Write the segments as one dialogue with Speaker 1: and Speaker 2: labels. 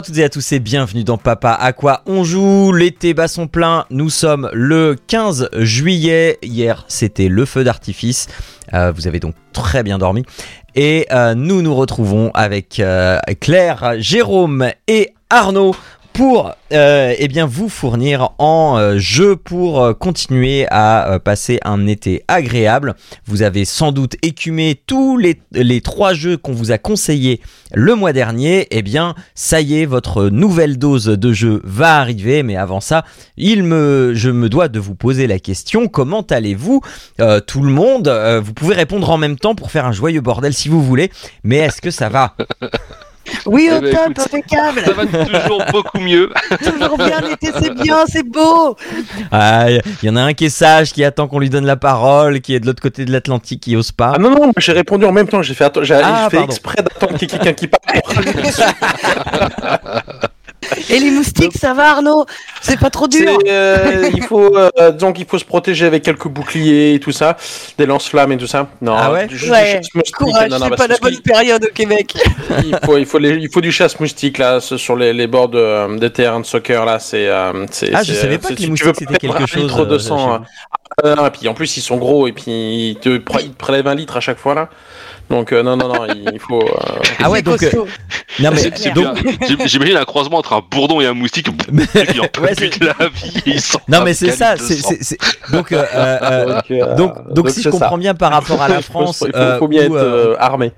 Speaker 1: À toutes et à tous et bienvenue dans Papa à quoi on joue. L'été bat son plein, nous sommes le 15 juillet. Hier c'était le feu d'artifice. Euh, vous avez donc très bien dormi. Et euh, nous nous retrouvons avec euh, Claire, Jérôme et Arnaud pour euh, eh bien vous fournir en euh, jeu pour euh, continuer à euh, passer un été agréable. Vous avez sans doute écumé tous les, trois jeux qu'on vous a conseillés le mois dernier. Eh bien, ça y est, votre nouvelle dose de jeu va arriver. Mais avant ça, il me, je me dois de vous poser la question comment allez-vous Tout le monde, vous pouvez répondre en même temps pour faire un joyeux bordel si vous voulez. Mais est-ce que ça va?
Speaker 2: Oui,
Speaker 3: Eh
Speaker 2: au
Speaker 3: ben,
Speaker 2: top, impeccable.
Speaker 3: Ça va toujours beaucoup mieux.
Speaker 2: Toujours bien, l'été, c'est bien, c'est beau.
Speaker 1: Ah, Il y en a un qui est sage, qui attend qu'on lui donne la parole, qui est de l'autre côté de l'Atlantique, qui ose pas.
Speaker 3: Ah non, non, moi, j'ai répondu en même temps. J'ai fait, j'ai
Speaker 1: Ah,
Speaker 3: j'ai fait exprès d'attendre qu'il y ait quelqu'un qui parle.
Speaker 2: Et les moustiques, ça va, Arnaud? C'est pas trop dur.
Speaker 3: Euh, il faut, euh, donc, il faut se protéger avec quelques boucliers et tout ça, des lance-flammes et tout ça. Non,
Speaker 1: Ah ouais?
Speaker 3: du- juste
Speaker 2: Ouais,
Speaker 3: du.
Speaker 2: Courage,
Speaker 3: Non, non,
Speaker 2: c'est pas la bonne période au Québec.
Speaker 3: il faut, il faut, les- il faut du chasse-moustique là, ce- sur les, les bords de, des terrains de soccer là. C'est, euh, c'est,
Speaker 1: Ah, je savais pas
Speaker 3: c'est-
Speaker 1: que les moustiques, c'était quelque chose,
Speaker 3: litre de sang, euh, et puis en plus ils sont gros et puis ils te, ils te prélèvent un litre à chaque fois là. Donc euh, non non non, il faut. euh,
Speaker 1: Ah ouais, donc, euh,
Speaker 2: costaud.
Speaker 1: non mais donc,
Speaker 4: J'imagine un croisement entre un bourdon et un moustique. Il en peut
Speaker 1: Ouais,
Speaker 4: plus de la vie. et il s'en
Speaker 1: non mais c'est ça, c'est,
Speaker 4: sang.
Speaker 1: c'est- c'est- donc, euh, euh,
Speaker 3: donc,
Speaker 1: donc, donc, si je
Speaker 3: ça.
Speaker 1: comprends bien par rapport à la
Speaker 3: Il faut-
Speaker 1: France,
Speaker 3: il faut, faut bien
Speaker 1: où,
Speaker 3: être armé.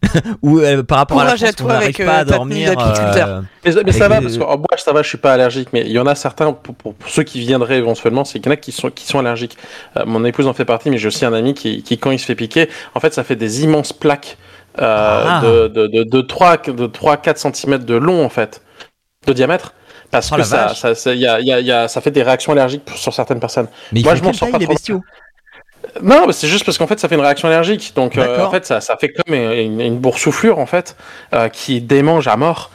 Speaker 1: ou euh, par rapport
Speaker 2: Courage
Speaker 1: à la
Speaker 2: à
Speaker 1: France, on
Speaker 2: toi
Speaker 1: n'arrive
Speaker 2: avec,
Speaker 1: pas
Speaker 2: euh,
Speaker 1: à
Speaker 2: ta
Speaker 1: dormir. euh,
Speaker 3: Mais, mais ça va
Speaker 1: les-
Speaker 3: parce que oh, moi ça va, je suis pas allergique, mais il y en a certains pour, pour- pour ceux qui viendraient éventuellement, c'est qu'il y en a qui sont qui sont allergiques. Euh, mon épouse en fait partie, mais j'ai aussi un ami qui, qui quand il se fait piquer, en fait ça fait des immenses plaques euh,
Speaker 1: Ah.
Speaker 3: de, de, de, de 3 de 3 4 cm de long en fait, de diamètre. Parce
Speaker 1: Oh,
Speaker 3: que ça, ça, ça, y a, y a, y a- ça fait des réactions allergiques pour- sur certaines personnes.
Speaker 1: mais
Speaker 3: Moi, je m'en sors pas trop. Non, c'est juste parce qu'en fait, ça fait une réaction allergique. Donc, euh, en fait, ça, ça fait comme une, une boursouflure, en fait, euh, qui démange à mort.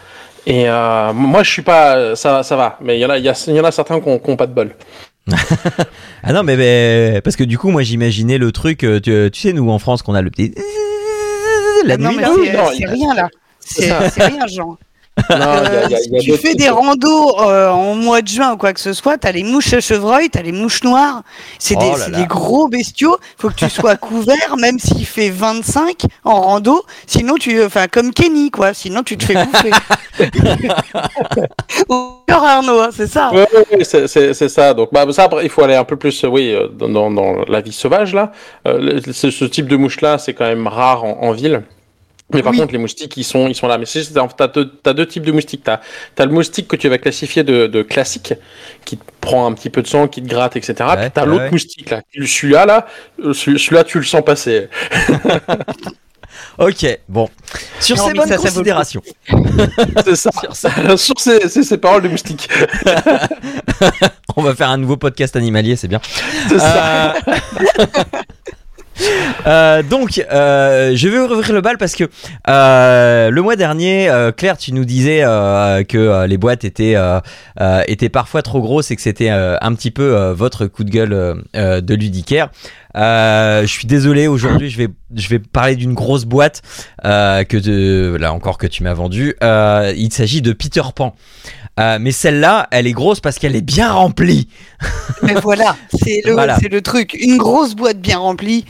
Speaker 3: Et euh, moi, je suis pas. Ça, ça va. Mais il y en a, il y, a- y en a certains qui n'ont pas de bol.
Speaker 1: Ah non mais, mais- parce que du coup moi j'imaginais le truc, tu, tu sais nous en France qu'on a le petit la
Speaker 2: non,
Speaker 1: nuit
Speaker 2: mais c'est-
Speaker 3: non,
Speaker 2: c'est
Speaker 3: il-
Speaker 2: rien, là. C'est rien, Jean.
Speaker 3: Non, il y a- il y a- il y a
Speaker 2: Euh, tu
Speaker 3: d'autres
Speaker 2: fais des randos euh, en mois de juin ou quoi que ce soit, t'as les mouches à chevreuil, t'as les mouches noires, c'est
Speaker 1: Oh
Speaker 2: des,
Speaker 1: là là.
Speaker 2: gros bestiaux, faut que tu sois couvert même s'il fait 25 en rando, sinon tu, enfin comme Kenny quoi, sinon tu te fais bouffer. Ou Arnaud, hein, c'est ça.
Speaker 3: Ouais, c'est- ça. Donc, bah, ça, après, il faut aller un peu plus, euh, oui, euh, dans, dans, dans la vie sauvage, là. Euh, ce, ce type de mouche-là, c'est quand même rare en, en ville. Mais par
Speaker 2: Oui.
Speaker 3: contre, les moustiques, ils sont, ils sont là. Mais c'est juste, t'as deux, t'as deux types de moustiques. T'as as le moustique que tu vas classifier de, de classique, qui te prend un petit peu de sang, qui te gratte, etc.
Speaker 1: Ouais,
Speaker 3: Puis t'as
Speaker 1: ouais,
Speaker 3: l'autre moustique, là. Celui-là, là, euh, celui- celui-là, tu le sens passer.
Speaker 1: Ok bon sur
Speaker 2: Non,
Speaker 1: ces bonnes
Speaker 2: ça,
Speaker 1: considérations.
Speaker 3: c'est ça.
Speaker 1: Sur ça,
Speaker 3: Sur ces, ces, ces paroles de moustique.
Speaker 1: on va faire un nouveau podcast animalier c'est bien.
Speaker 3: C'est ça.
Speaker 1: Euh, donc, euh, je vais ouvrir le bal parce que euh, le mois dernier, Claire, tu nous disais que les boîtes étaient, étaient parfois trop grosses et que c'était un petit peu votre coup de gueule de ludicaire. Je suis désolé, aujourd'hui, je vais, je vais parler d'une grosse boîte que de, là encore que tu m'as vendue. Il s'agit de Peter Pan. Euh, mais celle-là, elle est grosse parce qu'elle est bien remplie.
Speaker 2: Mais voilà, c'est le,
Speaker 1: Voilà.
Speaker 2: c'est le truc. Une grosse boîte bien remplie,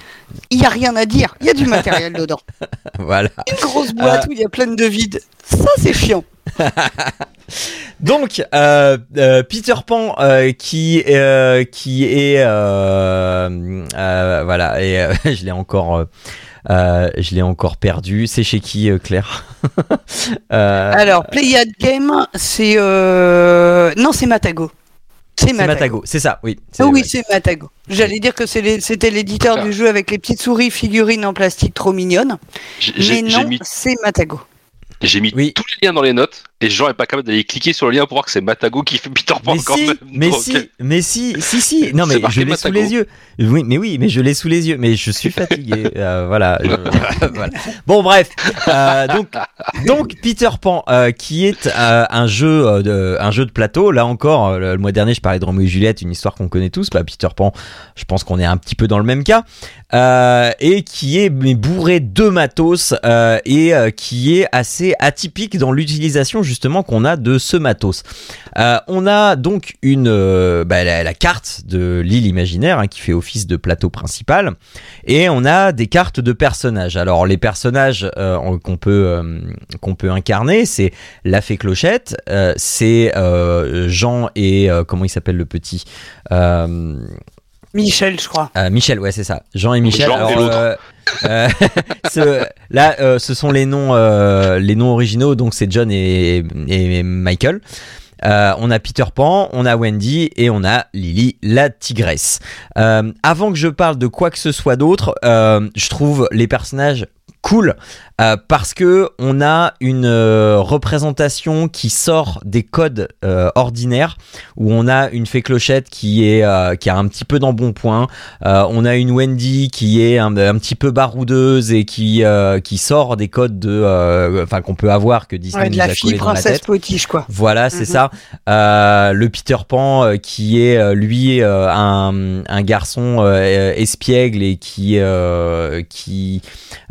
Speaker 2: il y a rien à dire. Il y a du matériel dedans.
Speaker 1: voilà.
Speaker 2: Une grosse boîte où il y a plein de vides. Ça, c'est chiant.
Speaker 1: Donc, euh, euh, Peter Pan euh, qui euh, qui est euh, euh, voilà et euh, je l'ai encore euh, je l'ai encore perdu. C'est chez qui euh, Claire Euh,
Speaker 2: Alors, Playad Game, c'est. euh, Non, c'est Matago. C'est Matago.
Speaker 1: Matago, c'est ça, oui.
Speaker 2: Ah oui, c'est Matago. J'allais dire que c'était l'éditeur du jeu avec les petites souris figurines en plastique trop mignonnes. Mais non,
Speaker 4: mis,
Speaker 2: c'est Matago.
Speaker 4: J'ai mis
Speaker 1: Oui.
Speaker 4: tous les liens dans les notes et Jean est pas capable d'aller cliquer sur le lien pour voir que c'est Matago qui fait Peter Pan
Speaker 1: Mais
Speaker 4: quand
Speaker 1: si,
Speaker 4: même.
Speaker 1: mais
Speaker 4: Donc,
Speaker 1: si, mais si, si, si. Non, mais je l'ai sous les yeux. Oui, mais oui, mais je l'ai sous les yeux. Mais je suis fatigué. Euh, voilà, je- voilà. Bon, bref. Euh, donc, donc Peter Pan, euh, qui est un jeu, de, un jeu de plateau. Là encore, le, le mois dernier, je parlais de Roméo et Juliette, une histoire qu'on connaît tous. Bah, Peter Pan, je pense qu'on est un petit peu dans le même cas. Euh, et qui est bourré de matos euh, et euh, qui est assez atypique dans l'utilisation justement qu'on a de ce matos. Euh, on a donc une euh, bah, la, carte de l'île imaginaire hein, qui fait office de plateau principal et on a des cartes de personnages. Alors les personnages euh, qu'on peut qu'on peut incarner, c'est la fée Clochette, c'est Jean et comment il s'appelle le petit
Speaker 2: Michel, je crois.
Speaker 1: euh, Michel, ouais, c'est ça. Jean et Michel.
Speaker 4: Jean et l'autre.
Speaker 1: euh, euh, ce- là, euh, ce sont les noms, euh, les noms originaux. Donc, c'est John et, et Michael. Euh, on a Peter Pan, on a Wendy et on a Lily, la tigresse. Euh, avant que je parle de quoi que ce soit d'autre, euh, je trouve les personnages cool euh, parce que on a une euh, représentation qui sort des codes euh, ordinaires où on a une fée clochette qui est qui a un petit peu d'embonpoint on a une Wendy qui est un, un petit peu baroudeuse et qui qui sort des codes de enfin qu'on peut avoir que Disney
Speaker 2: Ouais, de
Speaker 1: nous
Speaker 2: la
Speaker 1: a
Speaker 2: fille
Speaker 1: collé dans la
Speaker 2: princesse potiche, quoi.
Speaker 1: Voilà, c'est
Speaker 2: Mhm.
Speaker 1: ça. Le Peter Pan qui est lui un, un garçon espiègle et qui qui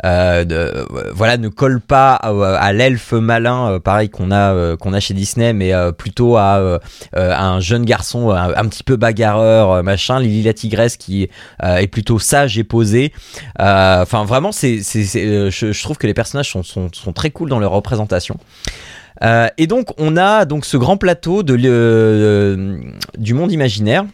Speaker 1: de- voilà ne colle pas à, l'elfe malin euh, pareil qu'on a euh, qu'on a chez Disney mais euh, plutôt à, un jeune garçon un, petit peu bagarreur machin. Lily la tigresse qui est plutôt sage et posée. Enfin vraiment c'est je, trouve que les personnages sont, très cool dans leur représentation. Et donc on a donc ce grand plateau du monde imaginaire.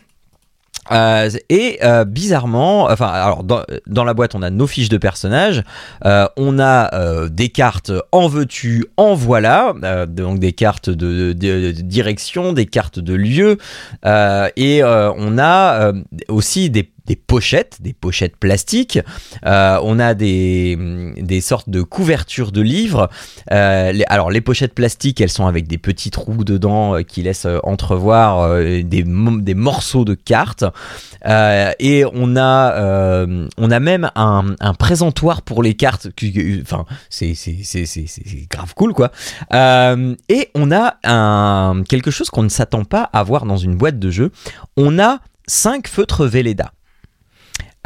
Speaker 1: Euh, et euh, bizarrement, enfin, alors dans, la boîte on a nos fiches de personnages, euh, on a des cartes en veux-tu, en voilà, donc des cartes de, direction, des cartes de lieu, et on a aussi des, des pochettes, des pochettes plastiques, Euh, on a des, des sortes de couvertures de livres, euh, alors les pochettes plastiques, elles sont avec des petits trous dedans euh, qui laissent entrevoir des, des morceaux de cartes. Et on a, on a même un, présentoir pour les cartes. Enfin, c'est grave cool quoi. Et on a quelque chose qu'on ne s'attend pas à voir dans une boîte de jeu. On a cinq feutres Velleda.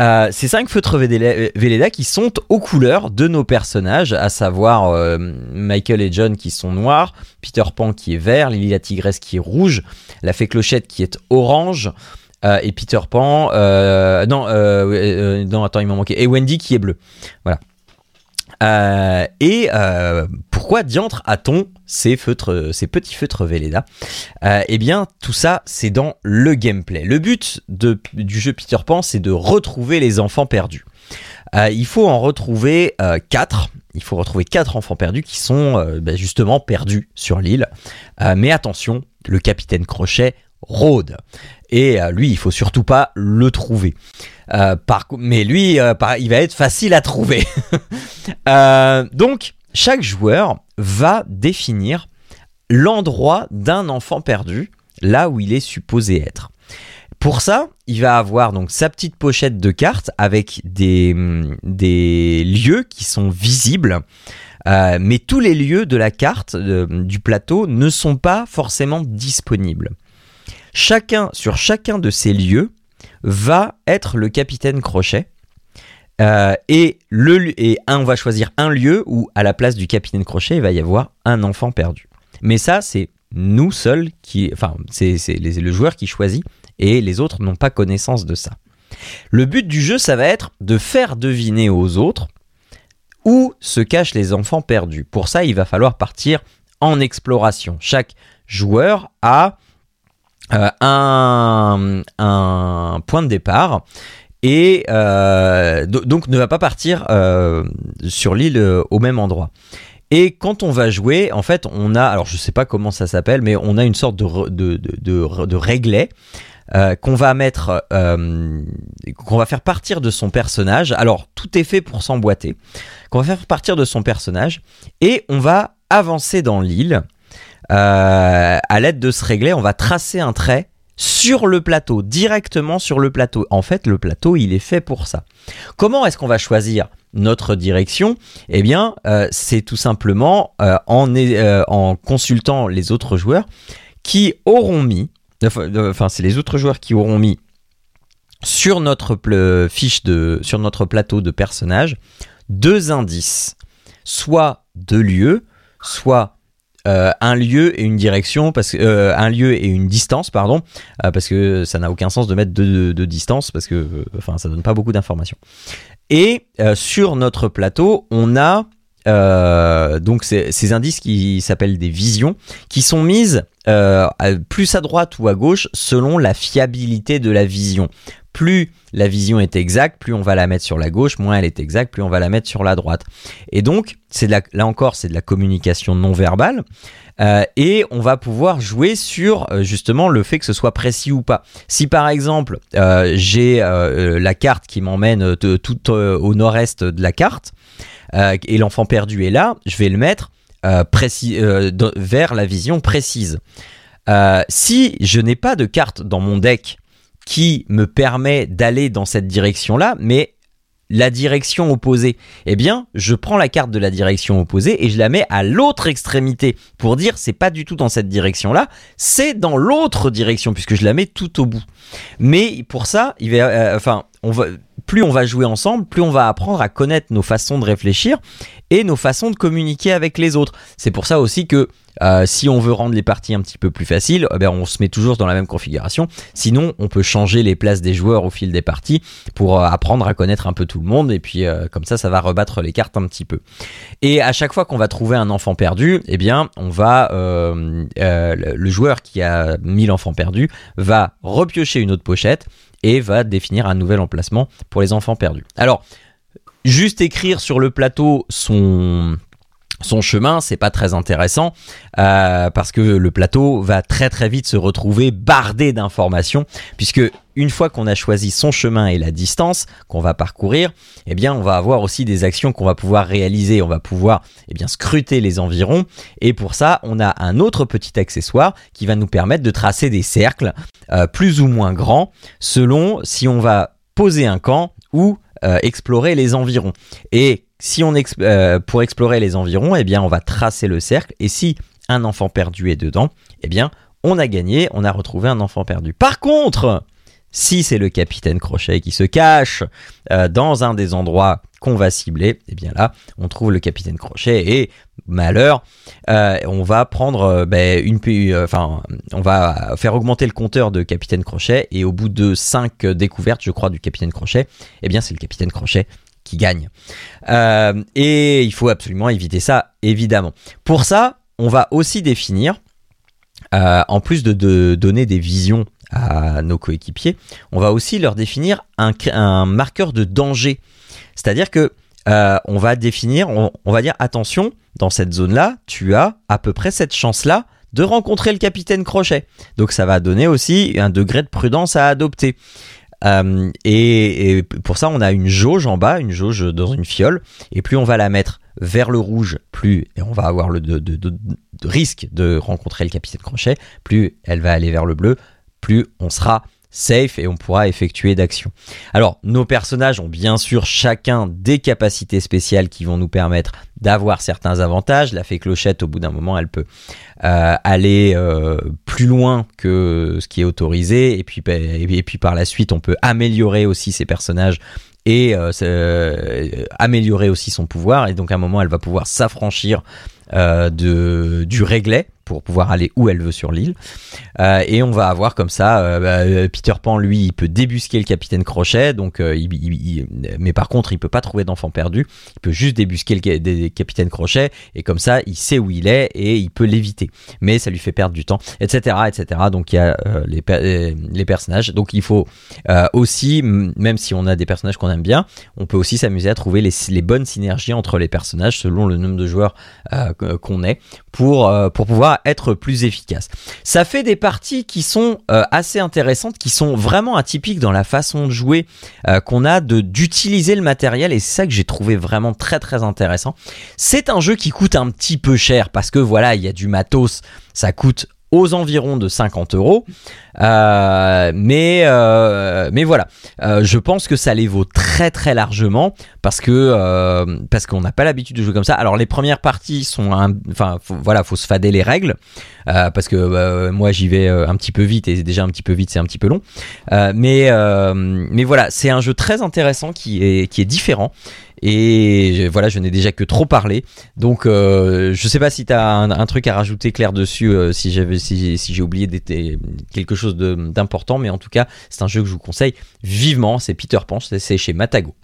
Speaker 1: Euh, ces cinq feutres Velleda qui sont aux couleurs de nos personnages, à savoir euh, Michael et John qui sont noirs, Peter Pan qui est vert, Lily la tigresse qui est rouge, la fée Clochette qui est orange, euh, et Peter Pan, non, non, attends, il m'en manquait, et Wendy qui est bleu. Voilà. Euh, et euh, pourquoi diantre a-t-on ces feutres, ces petits feutres Velleda Euh, Eh bien, tout ça, c'est dans le gameplay. Le but du jeu Peter Pan, c'est de retrouver les enfants perdus. Il faut en retrouver 4. Il faut retrouver quatre enfants perdus qui sont bah, justement perdus sur l'île. Mais attention, le capitaine Crochet rôde. Et lui, il faut surtout pas le trouver. Euh, par, mais lui, euh, par- il va être facile à trouver. Euh, donc, chaque joueur va définir l'endroit d'un enfant perdu, là où il est supposé être. Pour ça, il va avoir donc sa petite pochette de cartes avec des, des lieux qui sont visibles. Mais tous les lieux de la carte du plateau ne sont pas forcément disponibles. Chacun, sur chacun de ces lieux, va être le capitaine Crochet. Euh, et, le, et un, on va choisir un lieu où, à la place du capitaine Crochet, il va y avoir un enfant perdu. Mais ça, c'est nous seuls qui. Enfin, c'est le joueur qui choisit et les autres n'ont pas connaissance de ça. Le but du jeu, ça va être de faire deviner aux autres où se cachent les enfants perdus. Pour ça, il va falloir partir en exploration. Chaque joueur a un, un point de départ et euh, do- donc ne va pas partir euh, sur l'île euh, au même endroit. Et quand on va jouer, en fait, on a, alors je sais pas comment ça s'appelle, mais on a une sorte de, de, de, réglet euh, qu'on va mettre, euh, qu'on va faire partir de son personnage. Alors tout est fait pour s'emboîter. Qu'on va faire partir de son personnage et on va avancer dans l'île. Euh, à l'aide de ce réglet, on va tracer un trait sur le plateau, directement sur le plateau. En fait, le plateau, il est fait pour ça. Comment est-ce qu'on va choisir notre direction? Eh bien, euh, c'est tout simplement euh, en, consultant les autres joueurs qui auront mis, enfin, c'est les autres joueurs qui auront mis sur notre fiche de, sur notre plateau de personnages deux indices, soit deux lieux, soit euh, un lieu et une direction, parce euh, lieu et une distance, pardon, euh, parce que ça n'a aucun sens de mettre deux de, distance, parce que enfin ça donne pas beaucoup d'informations. Et sur notre plateau, on a donc ces, ces indices qui s'appellent des visions, qui sont mises plus à droite ou à gauche selon la fiabilité de la vision. Plus la vision est exacte, plus on va la mettre sur la gauche, moins elle est exacte, plus on va la mettre sur la droite. Et donc, là encore, c'est de la communication non verbale. Euh, et on va pouvoir jouer sur euh, justement le fait que ce soit précis ou pas. Si par exemple euh, j'ai la carte qui m'emmène tout au nord-est de la carte et l'enfant perdu est là, je vais le mettre vers la vision précise. Si je n'ai pas de carte dans mon deck qui me permet d'aller dans cette direction-là, mais la direction opposée, eh bien, je prends la carte de la direction opposée et je la mets à l'autre extrémité pour dire c'est pas du tout dans cette direction-là, c'est dans l'autre direction puisque je la mets tout au bout. Mais pour ça, il va, euh, enfin, plus on va jouer ensemble, plus on va apprendre à connaître nos façons de réfléchir et nos façons de communiquer avec les autres. C'est pour ça aussi que euh, si on veut rendre les parties un petit peu plus faciles, eh ben, on se met toujours dans la même configuration. Sinon, on peut changer les places des joueurs au fil des parties pour euh, apprendre à connaître un peu tout le monde. Et puis euh, comme ça, ça va rebattre les cartes un petit peu. Et à chaque fois qu'on va trouver un enfant perdu, eh bien, on va le joueur qui a mis l'enfant perdu va repiocher une autre pochette et va définir un nouvel emplacement pour les enfants perdus. Alors, juste écrire sur le plateau son son chemin, c'est pas très intéressant euh, parce que le plateau va très très vite se retrouver bardé d'informations puisque une fois qu'on a choisi son chemin et la distance qu'on va parcourir, eh bien on va avoir aussi des actions qu'on va pouvoir réaliser, on va pouvoir eh bien scruter les environs et pour ça, on a un autre petit accessoire qui va nous permettre de tracer des cercles euh, plus ou moins grands selon si on va poser un camp ou euh, explorer les environs. Et si on euh, pour explorer les environs, eh bien on va tracer le cercle et si un enfant perdu est dedans, eh bien on a gagné, on a retrouvé un enfant perdu. Par contre, si c'est le capitaine Crochet qui se cache euh, dans un des endroits qu'on va cibler, eh bien là, on trouve le capitaine Crochet et malheur, euh, on va prendre ben, une, faire augmenter le compteur de capitaine Crochet et au bout de 5 découvertes, je crois, du capitaine Crochet, eh bien c'est le capitaine Crochet qui gagne. Euh, et il faut absolument éviter ça, évidemment. Pour ça, on va aussi définir, euh, en plus de, donner des visions à nos coéquipiers, on va aussi leur définir un, marqueur de danger. C'est-à-dire que euh, on va définir, on, on va dire attention, dans cette zone-là, tu as à peu près cette chance-là de rencontrer le capitaine Crochet. Donc ça va donner aussi un degré de prudence à adopter. Euh, et, pour ça, on a une jauge en bas, une jauge dans une fiole, et plus on va la mettre vers le rouge, plus on va avoir le risque de rencontrer le capitaine Crochet, plus elle va aller vers le bleu, plus on sera safe et on pourra effectuer d'actions. Alors, nos personnages ont bien sûr chacun des capacités spéciales qui vont nous permettre d'avoir certains avantages. La fée clochette, au bout d'un moment, elle peut euh, aller euh, plus loin que ce qui est autorisé. Et puis, et puis par la suite, on peut améliorer aussi ses personnages et euh, améliorer aussi son pouvoir. Et donc, à un moment, elle va pouvoir s'affranchir euh, de, du réglet pour pouvoir aller où elle veut sur l'île. Euh, et on va avoir comme ça, euh, bah, Peter Pan, lui, il peut débusquer le capitaine Crochet, donc il, mais par contre, il peut pas trouver d'enfant perdu. Il peut juste débusquer le capitaine Crochet, et comme ça, il sait où il est et il peut l'éviter. Mais ça lui fait perdre du temps, etc., etc. Donc il y a les, les personnages. Donc il faut aussi, même si on a des personnages qu'on aime bien, on peut aussi s'amuser à trouver les, les bonnes synergies entre les personnages selon le nombre de joueurs qu'on est pour, euh, pour pouvoir être plus efficace. Ça fait des parties qui sont euh, assez intéressantes, qui sont vraiment atypiques dans la façon de jouer euh, qu'on a d'utiliser le matériel et c'est ça que j'ai trouvé vraiment très très intéressant. C'est un jeu qui coûte un petit peu cher parce que voilà, il y a du matos, ça coûte aux environs de 50 euros. Euh, mais, euh, mais voilà, Euh, je pense que ça les vaut très très largement parce que parce qu'on n'a pas l'habitude de jouer comme ça. Alors les premières parties sont, enfin faut- voilà, faut se fader les règles parce que moi j'y vais un petit peu vite et déjà un petit peu vite c'est un petit peu long. Mais mais voilà, c'est un jeu très intéressant qui est différent. Et voilà, je n'ai déjà que trop parlé. Donc, euh, je sais pas si tu as un, truc à rajouter, Claire, dessus, euh, si j'ai oublié quelque chose d'important. Mais en tout cas, c'est un jeu que je vous conseille vivement. C'est Peter Pan, c'est chez Matago.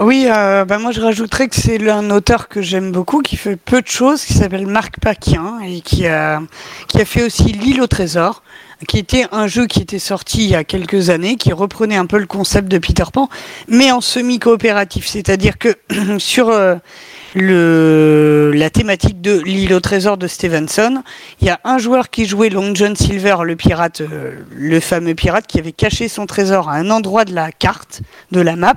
Speaker 2: Oui, euh, bah moi je rajouterais que c'est un auteur que j'aime beaucoup, qui fait peu de choses, qui s'appelle Marc Paquin et qui a, qui a fait aussi L'île au trésor, qui était un jeu qui était sorti il y a quelques années, qui reprenait un peu le concept de Peter Pan, mais en semi-coopératif. C'est-à-dire que sur euh, la thématique de L'île au trésor de Stevenson, il y a un joueur qui jouait Long John Silver, le pirate, euh, le fameux pirate qui avait caché son trésor à un endroit de la carte, de la map,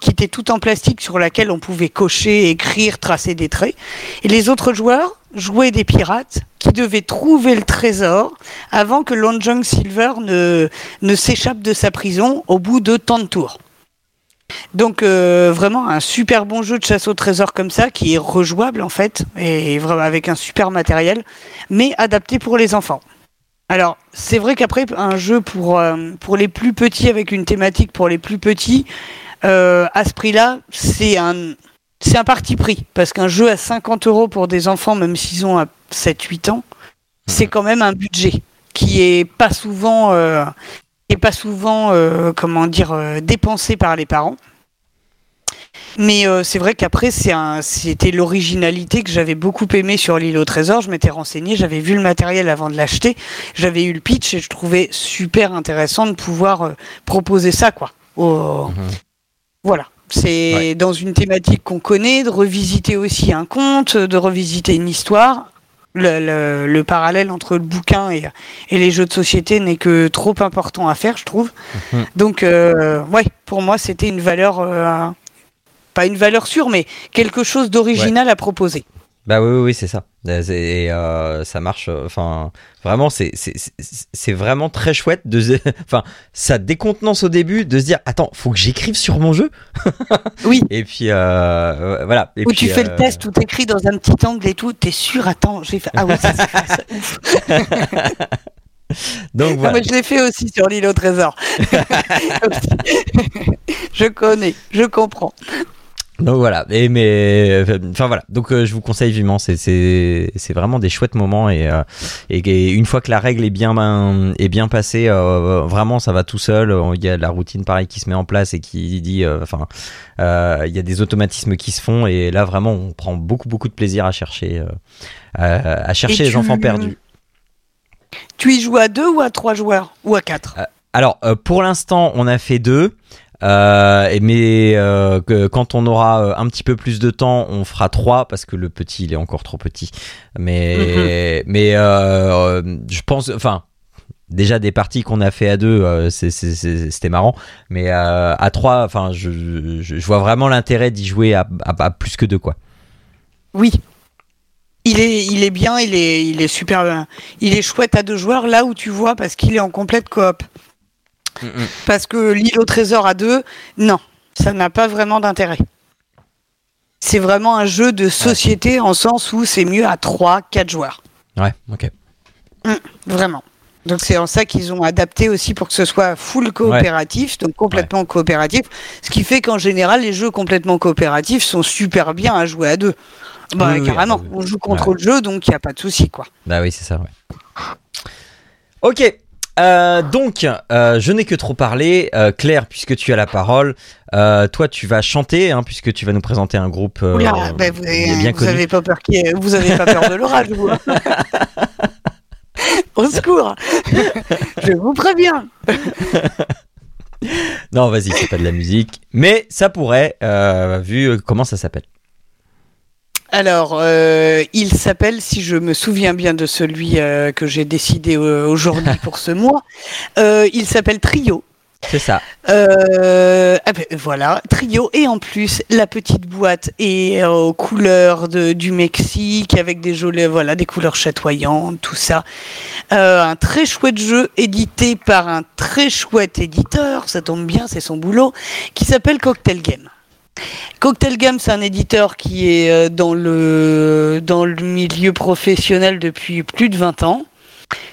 Speaker 2: qui était tout en plastique sur laquelle on pouvait cocher, écrire, tracer des traits. Et les autres joueurs jouaient des pirates qui devaient trouver le trésor avant que Long Silver ne, ne s'échappe de sa prison au bout de tant de tours. Donc euh, vraiment un super bon jeu de chasse au trésor comme ça qui est rejouable en fait et vraiment avec un super matériel mais adapté pour les enfants. Alors c'est vrai qu'après un jeu pour euh, pour les plus petits avec une thématique pour les plus petits euh, à ce prix-là c'est un c'est un parti pris parce qu'un jeu à 50 euros pour des enfants même s'ils ont à 7-8 ans c'est quand même un budget qui est pas souvent euh, est pas souvent euh, comment dire euh, dépensé par les parents. Mais euh, c'est vrai qu'après c'était l'originalité que j'avais beaucoup aimé sur l'île au trésor. Je m'étais renseigné, j'avais vu le matériel avant de l'acheter, j'avais eu le pitch et je trouvais super intéressant de pouvoir proposer ça quoi. Au- Voilà. C'est
Speaker 1: Ouais.
Speaker 2: dans une thématique qu'on connaît, de revisiter aussi un conte, de revisiter une histoire. Le, le- le parallèle entre le bouquin et, et les jeux de société n'est que trop important à faire, je trouve.
Speaker 1: Mhm.
Speaker 2: Donc, euh, ouais, pour moi, c'était une valeur, euh, pas une valeur sûre, mais quelque chose d'original à proposer.
Speaker 1: Bah oui, oui, oui, c'est ça. Et euh, ça marche. euh, Enfin, vraiment, c'est vraiment très chouette de. Enfin, ça décontenance au début de se dire attends, faut que j'écrive sur mon jeu.
Speaker 2: Oui.
Speaker 1: Et puis euh, voilà. Et
Speaker 2: Où
Speaker 1: puis,
Speaker 2: tu fais
Speaker 1: euh,
Speaker 2: le test, tout écrit dans un petit angle et tout, t'es sûr, attends, j'ai fait. Ah oui, ça ça.
Speaker 1: Donc
Speaker 2: Ah,
Speaker 1: voilà.
Speaker 2: mais je l'ai fait aussi sur l'île au trésor. je connais, je comprends.
Speaker 1: Donc voilà, et mais enfin voilà, donc euh, je vous conseille vivement, c'est c'est c'est vraiment des chouettes moments et, euh, et et une fois que la règle est bien ben, est bien passée, euh, vraiment ça va tout seul. Il y a la routine pareil qui se met en place et qui dit, enfin, il y a des automatismes qui se font et là vraiment on prend beaucoup beaucoup de plaisir à chercher à, à chercher
Speaker 2: Et
Speaker 1: les enfants perdus.
Speaker 2: Tu y joues à deux ou à trois joueurs Ou à quatre?
Speaker 1: Alors pour l'instant on a fait deux. Euh, mais euh, que- quand on aura euh, un petit peu plus de temps, on fera trois parce que le petit il est encore trop petit. Mais mais euh, je pense, enfin déjà des parties qu'on a fait à deux, c'était marrant. Mais à trois, enfin je, je, je vois vraiment l'intérêt d'y jouer à, à- à plus que deux quoi.
Speaker 2: Oui. Il est, il est bien, il est, il est super bien. Il est chouette à deux joueurs, là où tu vois, parce qu'il est en complète coop. Parce que l'île au trésor à deux, non, ça n'a pas vraiment d'intérêt. C'est vraiment un jeu de société en sens où c'est mieux à trois, quatre joueurs.
Speaker 1: Ouais, ok.
Speaker 2: Vraiment. Donc c'est en ça qu'ils ont adapté aussi pour que ce soit full coopératif, donc complètement coopératif. Ce qui fait qu'en général, les jeux complètement coopératifs sont super bien à jouer à deux. Bah,
Speaker 1: oui,
Speaker 2: carrément.
Speaker 1: oui, oui.
Speaker 2: On joue contre le jeu, donc il n'y a pas de souci, quoi.
Speaker 1: Bah oui, c'est ça, ouais. Ok. Euh, donc, euh, je n'ai que trop parlé. Euh, Claire, puisque tu as la parole, toi, tu vas chanter, hein, puisque tu vas nous présenter un groupe
Speaker 2: Oula, bah, vous,
Speaker 1: bien
Speaker 2: avez, vous
Speaker 1: connu.
Speaker 2: avez pas peur ait- vous avez pas peur de l'orage, vous. hein Au secours Je vous préviens
Speaker 1: Non, vas-y, c'est pas de la musique. Mais ça pourrait, vu comment ça s'appelle?
Speaker 2: Alors, euh, il s'appelle, si je me souviens bien de celui euh, que j'ai décidé euh, aujourd'hui pour ce mois, euh, il s'appelle Trio.
Speaker 1: C'est ça.
Speaker 2: Euh, ah ben, voilà, Trio. Et en plus, la petite boîte est euh, aux couleurs de, du Mexique, avec des jolies, voilà, des couleurs chatoyantes, tout ça. Euh, un très chouette jeu édité par un très chouette éditeur, ça tombe bien, c'est son boulot, qui s'appelle Cocktail Game. Cocktail Game, c'est un éditeur qui est euh, dans le, dans le milieu professionnel depuis plus de 20 ans,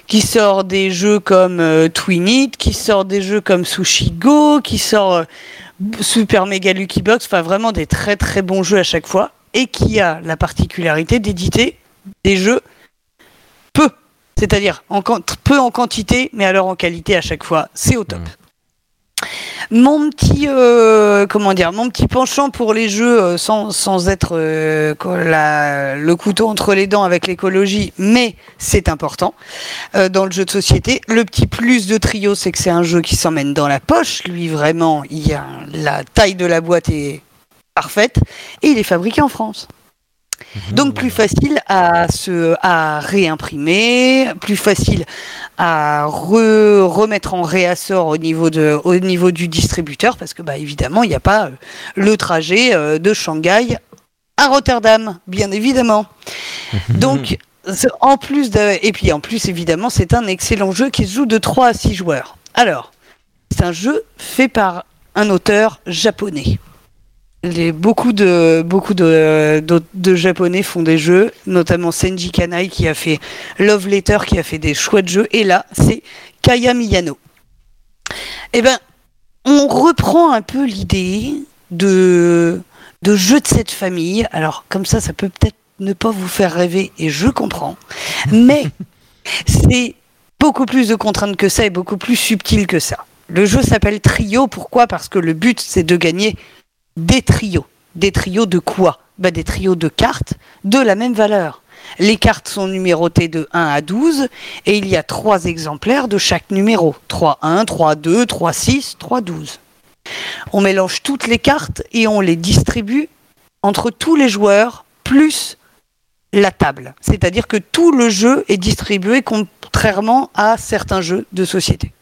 Speaker 2: qui sort des jeux comme euh, Twin It, qui sort des jeux comme Sushi Go, qui sort euh, Super Mega Lucky Box, enfin vraiment des très très bons jeux à chaque fois, et qui a la particularité d'éditer des jeux peu, c'est-à-dire peu en quantité, mais alors en qualité à chaque fois, c'est au top. Mon petit, euh, comment dire, mon petit penchant pour les jeux euh, sans, sans être euh, la- le couteau entre les dents avec l'écologie, mais c'est important euh, dans le jeu de société. Le petit plus de trio, c'est que c'est un jeu qui s'emmène dans la poche. Lui, vraiment, il y a la taille de la boîte est parfaite et il est fabriqué en France. Donc plus facile à se à réimprimer, plus facile à re- remettre en réassort au niveau de au niveau du distributeur parce que bah évidemment il n'y a pas euh, le trajet euh, de Shanghai à Rotterdam, bien évidemment. Donc en plus de et puis en plus évidemment c'est un excellent jeu qui se joue de 3 à 6 joueurs. Alors, c'est un jeu fait par un auteur japonais. Les, beaucoup de beaucoup de, de, de japonais font des jeux, notamment Senji Kanai qui a fait Love Letter qui a fait des chouettes jeux et là c'est Kaya Miyano. Eh ben on reprend un peu l'idée de de jeux de cette famille. Alors comme ça ça peut peut-être ne pas vous faire rêver et je comprends. Mais c'est beaucoup plus de contraintes que ça et beaucoup plus subtil que ça. Le jeu s'appelle Trio, pourquoi? Parce que le but c'est de gagner des trios. Des trios de quoi? Bah, Des trios de cartes de la même valeur. Les cartes sont numérotées de 1 à 12 et il y a trois exemplaires de chaque numéro. 3-1, 3-2, 3-6, 3-12. On mélange toutes les cartes et on les distribue entre tous les joueurs plus la table. C'est-à-dire que tout le jeu est distribué contrairement à certains jeux de société.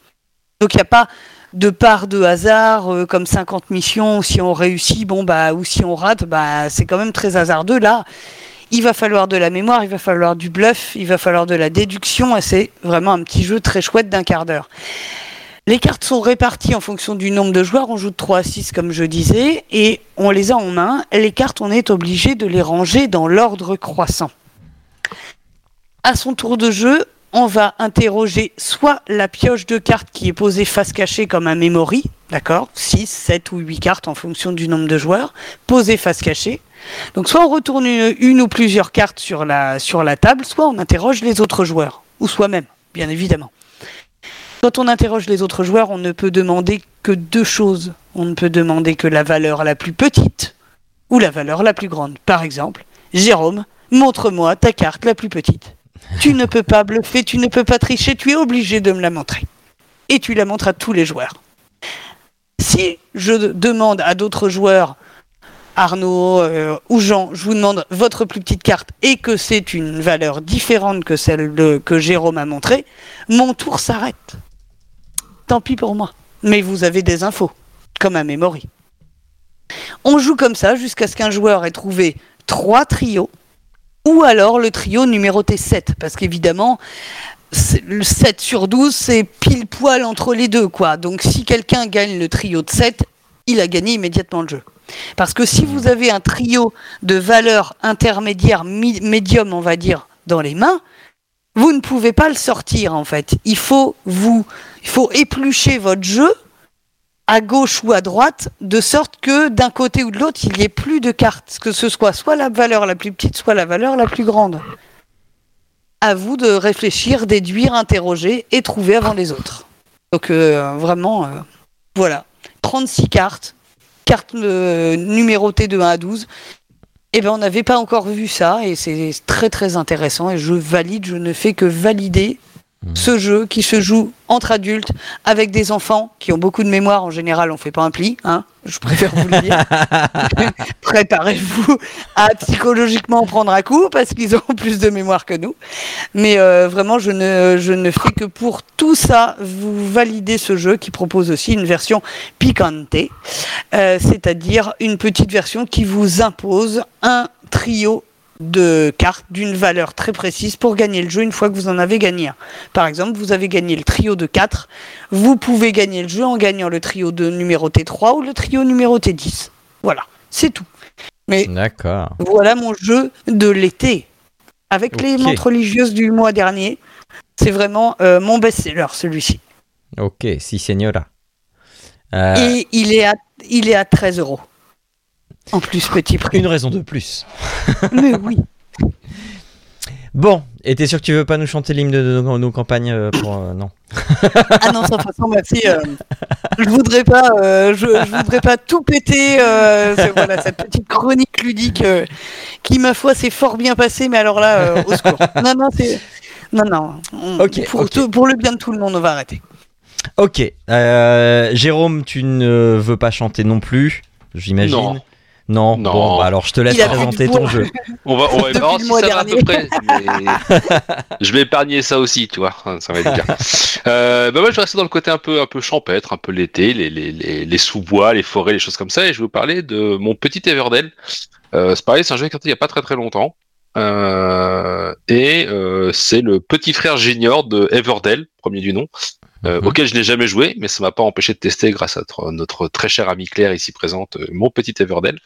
Speaker 2: Donc il n'y a pas de part de hasard euh, comme 50 missions, si on réussit, bon bah ou si on rate, bah c'est quand même très hasardeux là. Il va falloir de la mémoire, il va falloir du bluff, il va falloir de la déduction c'est vraiment un petit jeu très chouette d'un quart d'heure. Les cartes sont réparties en fonction du nombre de joueurs, on joue de 3 à 6 comme je disais et on les a en main. Les cartes, on est obligé de les ranger dans l'ordre croissant. À son tour de jeu, on va interroger soit la pioche de cartes qui est posée face cachée comme un memory, d'accord 6, 7 ou 8 cartes en fonction du nombre de joueurs, posées face cachée. Donc soit on retourne une, ou plusieurs cartes sur la, sur la table, soit on interroge les autres joueurs, ou soi-même, bien évidemment. Quand on interroge les autres joueurs, on ne peut demander que deux choses. On ne peut demander que la valeur la plus petite ou la valeur la plus grande. Par exemple, Jérôme, montre-moi ta carte la plus petite. Tu ne peux pas bluffer, tu ne peux pas tricher, tu es obligé de me la montrer. Et tu la montres à tous les joueurs. Si je demande à d'autres joueurs, Arnaud euh, ou Jean, je vous demande votre plus petite carte et que c'est une valeur différente que celle que Jérôme a montrée, mon tour s'arrête. Tant pis pour moi. Mais vous avez des infos, comme un memory. On joue comme ça jusqu'à ce qu'un joueur ait trouvé trois trios ou alors le trio numéroté 7, parce qu'évidemment, le 7 sur 12, c'est pile poil entre les deux, quoi. Donc si quelqu'un gagne le trio de 7, il a gagné immédiatement le jeu. Parce que si vous avez un trio de valeurs intermédiaires, mi- médium, on va dire, dans les mains, vous ne pouvez pas le sortir, en fait. Il faut vous, il faut éplucher votre jeu à gauche ou à droite, de sorte que d'un côté ou de l'autre, il n'y ait plus de cartes, que ce soit soit la valeur la plus petite, soit la valeur la plus grande. À vous de réfléchir, déduire, interroger et trouver avant les autres. Donc euh, vraiment, euh, voilà. 36 cartes, cartes euh, numérotées de 1 à 12. Eh ben, on n'avait pas encore vu ça et c'est très très intéressant et je valide, je ne fais que valider
Speaker 1: Mhm.
Speaker 2: ce jeu qui se joue entre adultes avec des enfants qui ont beaucoup de mémoire. En général, on fait pas un pli, hein. Je préfère vous le dire. Préparez-vous à psychologiquement prendre un coup parce qu'ils ont plus de mémoire que nous. Mais euh, vraiment, je ne, je ne fais que pour tout ça vous valider ce jeu qui propose aussi une version picante, euh, c'est-à-dire une petite version qui vous impose un trio de cartes d'une valeur très précise pour gagner le jeu une fois que vous en avez gagné un. Par exemple, vous avez gagné le trio de 4, vous pouvez gagner le jeu en gagnant le trio de numéroté 3 ou le trio numéroté 10. Voilà, c'est tout. Mais
Speaker 1: D'accord.
Speaker 2: voilà mon jeu de l'été. Avec les montres religieuses du mois dernier, c'est vraiment euh, mon best-seller celui-ci.
Speaker 1: Ok, si, señora. Euh,
Speaker 2: Et il est, à, il est à 13 euros. En plus, petit prix.
Speaker 1: Une raison de plus.
Speaker 2: Mais oui.
Speaker 1: Bon, et t'es sûr que tu veux pas nous chanter l'hymne de nos, nos campagnes euh, pour euh, non
Speaker 2: Ah non, sans façon, merci. euh, je voudrais pas, euh, je, je voudrais pas tout péter. euh, voilà, cette petite chronique ludique euh, qui, ma foi, s'est fort bien passée, mais alors là, euh, au secours. Non, non, c'est. Non, non. on- pour, tout- pour le bien de tout le monde, on va arrêter.
Speaker 1: Ok, euh, Jérôme, tu ne veux pas chanter non plus, j'imagine.
Speaker 4: Non.
Speaker 1: Non. Bon, bah alors je te laisse présenter ton jeu.
Speaker 4: On va, on va
Speaker 2: Depuis
Speaker 4: voir si ça va à peu près. mais je vais épargner ça aussi, tu vois. Ça va être bien. Euh, bah moi, je vais rester dans le côté un peu, un peu champêtre, un peu l'été, les, les, les, les sous-bois, les forêts, les choses comme ça. Et je vais vous parler de mon petit Everdell. Euh, c'est pareil, c'est un jeu qui est sorti il y a pas très très longtemps. Euh, et euh, c'est le petit frère junior de Everdell, premier du nom, euh,
Speaker 1: Mhm.
Speaker 4: auquel je n'ai jamais joué, mais ça m'a pas empêché de tester grâce à notre, très cher ami Claire ici présente, euh, mon petit Everdell.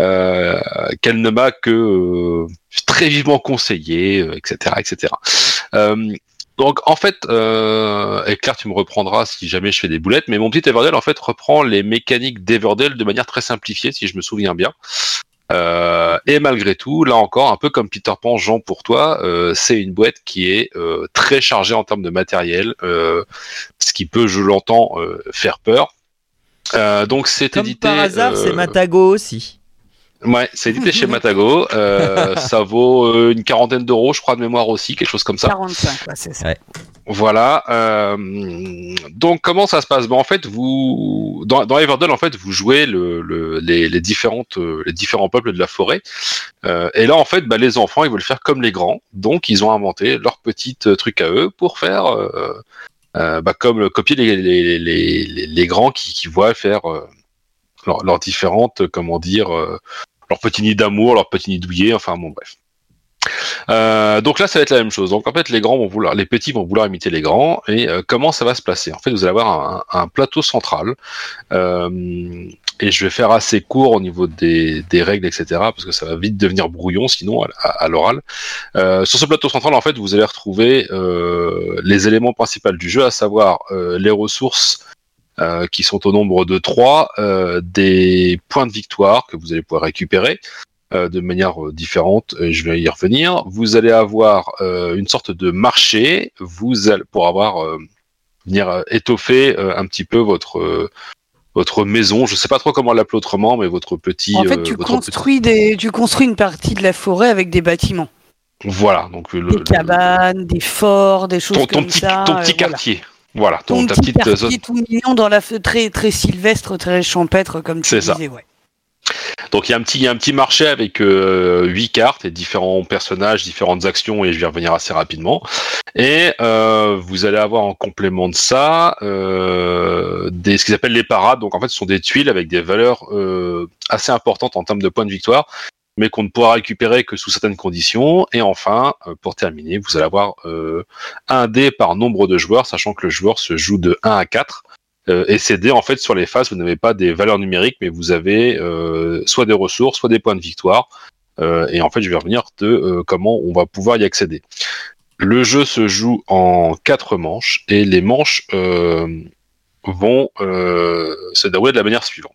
Speaker 4: Euh, qu'elle ne m'a que euh, très vivement conseillé, etc., etc. Euh, donc en fait, euh, et Claire, tu me reprendras si jamais je fais des boulettes, mais mon petit Everdell en fait reprend les mécaniques d'Everdell de manière très simplifiée, si je me souviens bien. Euh, et malgré tout, là encore, un peu comme Peter Pan, Jean pour toi, euh, c'est une boîte qui est euh, très chargée en termes de matériel, euh, ce qui peut, je l'entends, euh, faire peur. Euh, donc c'est
Speaker 1: Comme
Speaker 4: édité.
Speaker 1: par hasard, c'est Matago aussi.
Speaker 4: Ouais, c'est édité chez Matago. Euh, ça vaut euh, une quarantaine d'euros, je crois, de mémoire aussi, quelque chose comme ça.
Speaker 2: 45, ouais, c'est ça.
Speaker 4: Voilà. euh, donc, comment ça se passe? Ben, En fait, vous dans, dans Everdell, en fait, vous jouez le, le- les, les différentes, les différents peuples de la forêt. Euh, et là, en fait, bah, les enfants, ils veulent faire comme les grands. Donc, ils ont inventé leur petit truc à eux pour faire, euh, euh, bah, comme copier les, les, les, les, les grands qui, qui voient faire euh, leurs différentes, comment dire, euh, leur petit nid d'amour, leur petit nid douillet. Enfin, bon, bref. Euh, donc là, ça va être la même chose. Donc en fait, les grands vont vouloir, les petits vont vouloir imiter les grands. Et euh, comment ça va se placer? En fait, vous allez avoir un, plateau central. Euh, et je vais faire assez court au niveau des, règles, etc. Parce que ça va vite devenir brouillon, sinon à, l'oral. Sur ce plateau central, en fait, vous allez retrouver les éléments principaux du jeu, à savoir les ressources. Euh, qui sont au nombre de trois, euh, des points de victoire que vous allez pouvoir récupérer, euh, de manière différente, je vais y revenir. Vous allez avoir une sorte de marché, vous allez, pour avoir venir étoffer un petit peu votre votre maison. Je sais pas trop comment l'appeler autrement, mais votre petit.
Speaker 2: En fait, tu construis, des, tu construis une partie de la forêt avec des bâtiments.
Speaker 4: Voilà, donc le,
Speaker 2: Des
Speaker 4: le-
Speaker 2: cabanes, des forts, des choses
Speaker 4: ton, ton
Speaker 2: comme
Speaker 4: petit
Speaker 2: ça.
Speaker 4: ton petit
Speaker 2: voilà.
Speaker 4: Voilà, ton,
Speaker 2: Ton
Speaker 4: ta
Speaker 2: petit
Speaker 4: petite euh, zone.
Speaker 2: tout mignon dans la très, très sylvestre, très champêtre, comme tu
Speaker 4: C'est ça.
Speaker 2: disais. Ouais.
Speaker 4: Donc il y a un petit, il y a un petit marché avec euh, huit cartes et différents personnages, différentes actions, et je vais y revenir assez rapidement. Et euh, vous allez avoir en complément de ça euh, des, ce qu'ils appellent les parades. Donc en fait, ce sont des tuiles avec des valeurs euh, assez importantes en termes de points de victoire, mais qu'on ne pourra récupérer que sous certaines conditions. Et enfin, euh, pour terminer, vous allez avoir euh, un dé par nombre de joueurs, sachant que le joueur se joue de 1 à 4. Euh, et ces dés, en fait, sur les faces, vous n'avez pas des valeurs numériques, mais vous avez soit des ressources, soit des points de victoire. Et en fait, je vais revenir de comment on va pouvoir y accéder. Le jeu se joue en quatre manches, et les manches euh, vont euh, se dérouler de la manière suivante.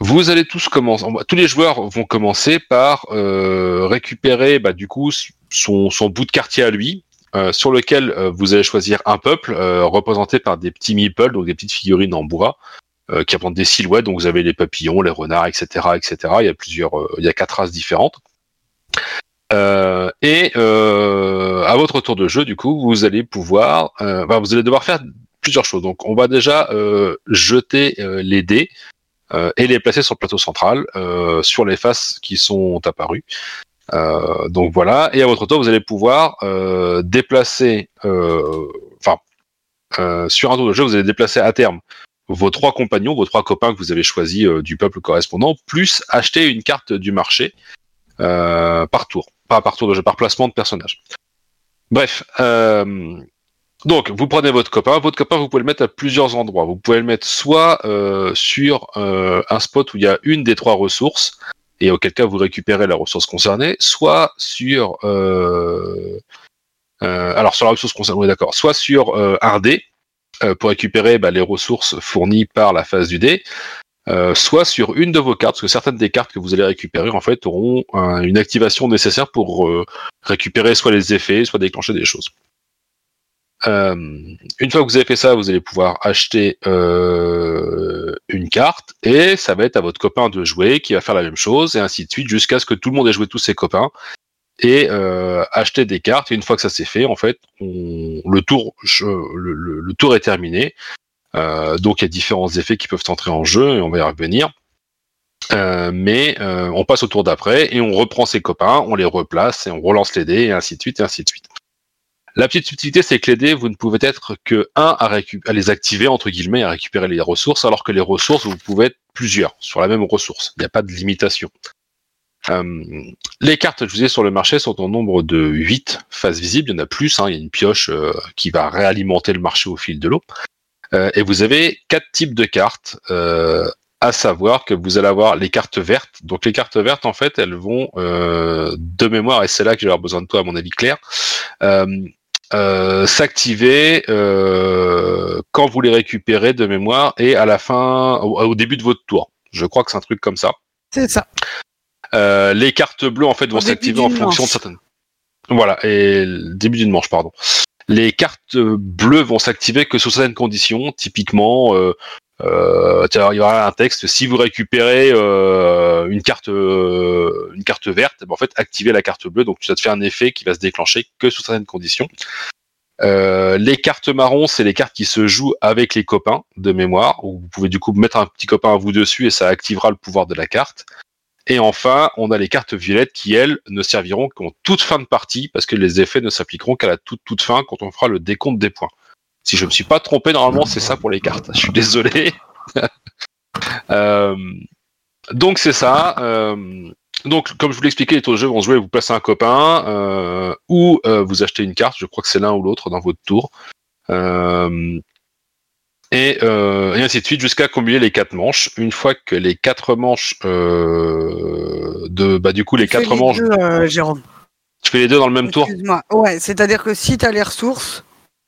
Speaker 4: Vous allez tous commencer, tous les joueurs vont commencer par euh, récupérer, bah, du coup, son, bout de quartier à lui, euh, sur lequel euh, vous allez choisir un peuple représenté par des petits meeples, donc des petites figurines en bois, qui représentent des silhouettes. Donc vous avez les papillons, les renards, etc., etc. Il y a plusieurs, il y a quatre races différentes. Et à votre tour de jeu, du coup, vous allez pouvoir, bah, vous allez devoir faire plusieurs choses. Donc, on va déjà jeter les dés et les placer sur le plateau central, euh, sur les faces qui sont apparues. Euh, donc voilà. Et à votre tour, vous allez pouvoir euh, déplacer, euh, enfin, euh, sur un tour de jeu, vous allez déplacer à terme vos trois compagnons, vos trois copains que vous avez choisis euh, du peuple correspondant, plus acheter une carte du marché euh, par tour, pas par tour de jeu, par placement de personnage. Bref, euh, donc vous prenez votre copain, votre copain vous pouvez le mettre à plusieurs endroits. Vous pouvez le mettre soit euh, sur euh, un spot où il y a une des trois ressources et auquel cas vous récupérez la ressource concernée, soit sur euh, alors sur la ressource concernée, oui, d'accord, soit sur un dé pour récupérer bah, les ressources fournies par la phase du dé, soit sur une de vos cartes, parce que certaines des cartes que vous allez récupérer en fait auront un- une activation nécessaire pour récupérer soit les effets, soit déclencher des choses. Euh, une fois que vous avez fait ça, vous allez pouvoir acheter euh, une carte et ça va être à votre copain de jouer qui va faire la même chose et ainsi de suite jusqu'à ce que tout le monde ait joué tous ses copains et euh, acheter des cartes. Et une fois que ça s'est fait, en fait, on, le tour, le, le- le tour est terminé. Euh, donc il y a différents effets qui peuvent entrer en jeu et on va y revenir. Euh, mais euh, on passe au tour d'après et on reprend ses copains, on les replace et on relance les dés et ainsi de suite et ainsi de suite. La petite subtilité, c'est que les dés, vous ne pouvez être que un à, à les activer entre guillemets, à récupérer les ressources, alors que les ressources, vous pouvez être plusieurs sur la même ressource. Il n'y a pas de limitation. Euh, les cartes, je vous ai sur le marché, sont au nombre de 8 faces visibles. Il y en a plus. hein. Il y a une pioche euh, qui va réalimenter le marché au fil de l'eau. Euh, et vous avez quatre types de cartes, à savoir que vous allez avoir les cartes vertes. Donc les cartes vertes, en fait, elles vont de mémoire, et c'est là que j'ai besoin de toi, à mon avis, Claire, euh, s'activer euh, quand vous les récupérez de mémoire et à la fin, au, au début de votre tour. Je crois que c'est un truc comme ça.
Speaker 2: C'est ça.
Speaker 4: Euh, les cartes bleues en fait vont s'activer en fonction de certaines. Voilà, et le début d'une manche, pardon. Les cartes bleues vont s'activer que sous certaines conditions. Typiquement, il y aura un texte. Si vous récupérez euh, une carte, euh, une carte verte, ben, en fait, activez la carte bleue. Donc, ça te fait un effet qui va se déclencher que sous certaines conditions. Euh, les cartes marron, c'est les cartes qui se jouent avec les copains de mémoire. Où vous pouvez du coup mettre un petit copain à vous dessus et ça activera le pouvoir de la carte. Et enfin, on a les cartes violettes qui, elles, ne serviront qu'en toute fin de partie, parce que les effets ne s'appliqueront qu'à la toute, toute fin quand on fera le décompte des points. Si je me suis pas trompé, normalement, c'est ça pour les cartes. Je suis désolé. Euh, donc c'est ça. Euh, donc, comme je vous l'expliquais, les tours de jeu vont se jouer, vous placez un copain, euh, ou euh, vous achetez une carte, je crois que c'est l'un ou l'autre dans votre tour. Euh, et, euh, et ainsi de suite jusqu'à cumuler les quatre manches. Une fois que les quatre manches euh, de bah du coup les
Speaker 2: Fais
Speaker 4: quatre manches,
Speaker 2: deux, euh, Jérôme.
Speaker 4: tu fais les deux dans le même tour.
Speaker 2: Excuse-moi. Ouais, c'est-à-dire que si tu as les ressources,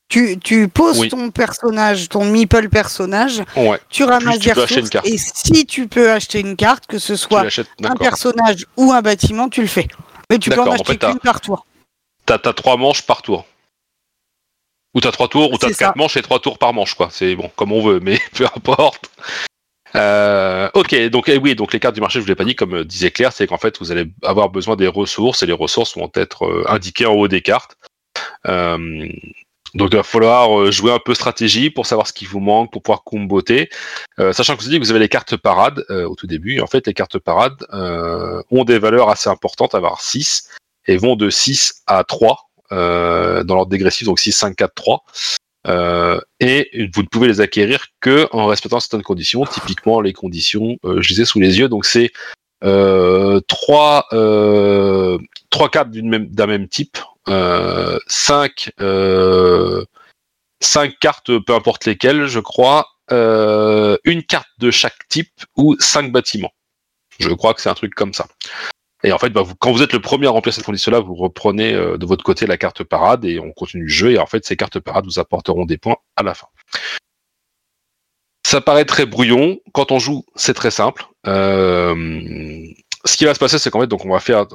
Speaker 2: tu, tu poses
Speaker 4: Oui.
Speaker 2: ton personnage, ton meeple personnage,
Speaker 4: Ouais,
Speaker 2: tu ramasses des
Speaker 4: une
Speaker 2: ressources, et si tu peux acheter une carte, que ce soit un personnage ou un bâtiment, tu le fais. Mais tu peux en
Speaker 4: en
Speaker 2: acheter
Speaker 4: fait, t'as-
Speaker 2: qu'une par tour.
Speaker 4: T'as t'as trois manches par tour. Ou t'as trois tours, ou t'as quatre manches et trois tours par manche, quoi. C'est bon, comme on veut, mais peu importe. Euh, ok, donc eh oui, donc les cartes du marché, je vous l'ai pas dit, comme euh, disait Claire, c'est qu'en fait vous allez avoir besoin des ressources et les ressources vont être euh, indiquées en haut des cartes. Euh, donc il va falloir euh, jouer un peu stratégie pour savoir ce qui vous manque, pour pouvoir comboter. Euh, sachant que vous dit que vous avez les cartes parades euh, au tout début. En fait, les cartes parades euh, ont des valeurs assez importantes, avoir 6, et vont de 6 à 3 euh, dans l'ordre dégressif, donc 6, 5, 4, 3. Euh, et vous ne pouvez les acquérir que en respectant certaines conditions, typiquement les conditions, euh, je les ai sous les yeux, donc c'est euh, trois, euh, trois cartes d'une même, d'un même type, euh, cinq, euh, cinq cartes, peu importe lesquelles, je crois, euh, une carte de chaque type ou cinq bâtiments. Je crois que c'est un truc comme ça. Et en fait, bah, quand vous êtes le premier à remplir cette condition-là, vous reprenez euh, de votre côté la carte parade et on continue le jeu. Et en fait, ces cartes parades vous apporteront des points à la fin. Ça paraît très brouillon. Quand on joue, c'est très simple. Ce qui va se passer, c'est qu'en fait, donc on va faire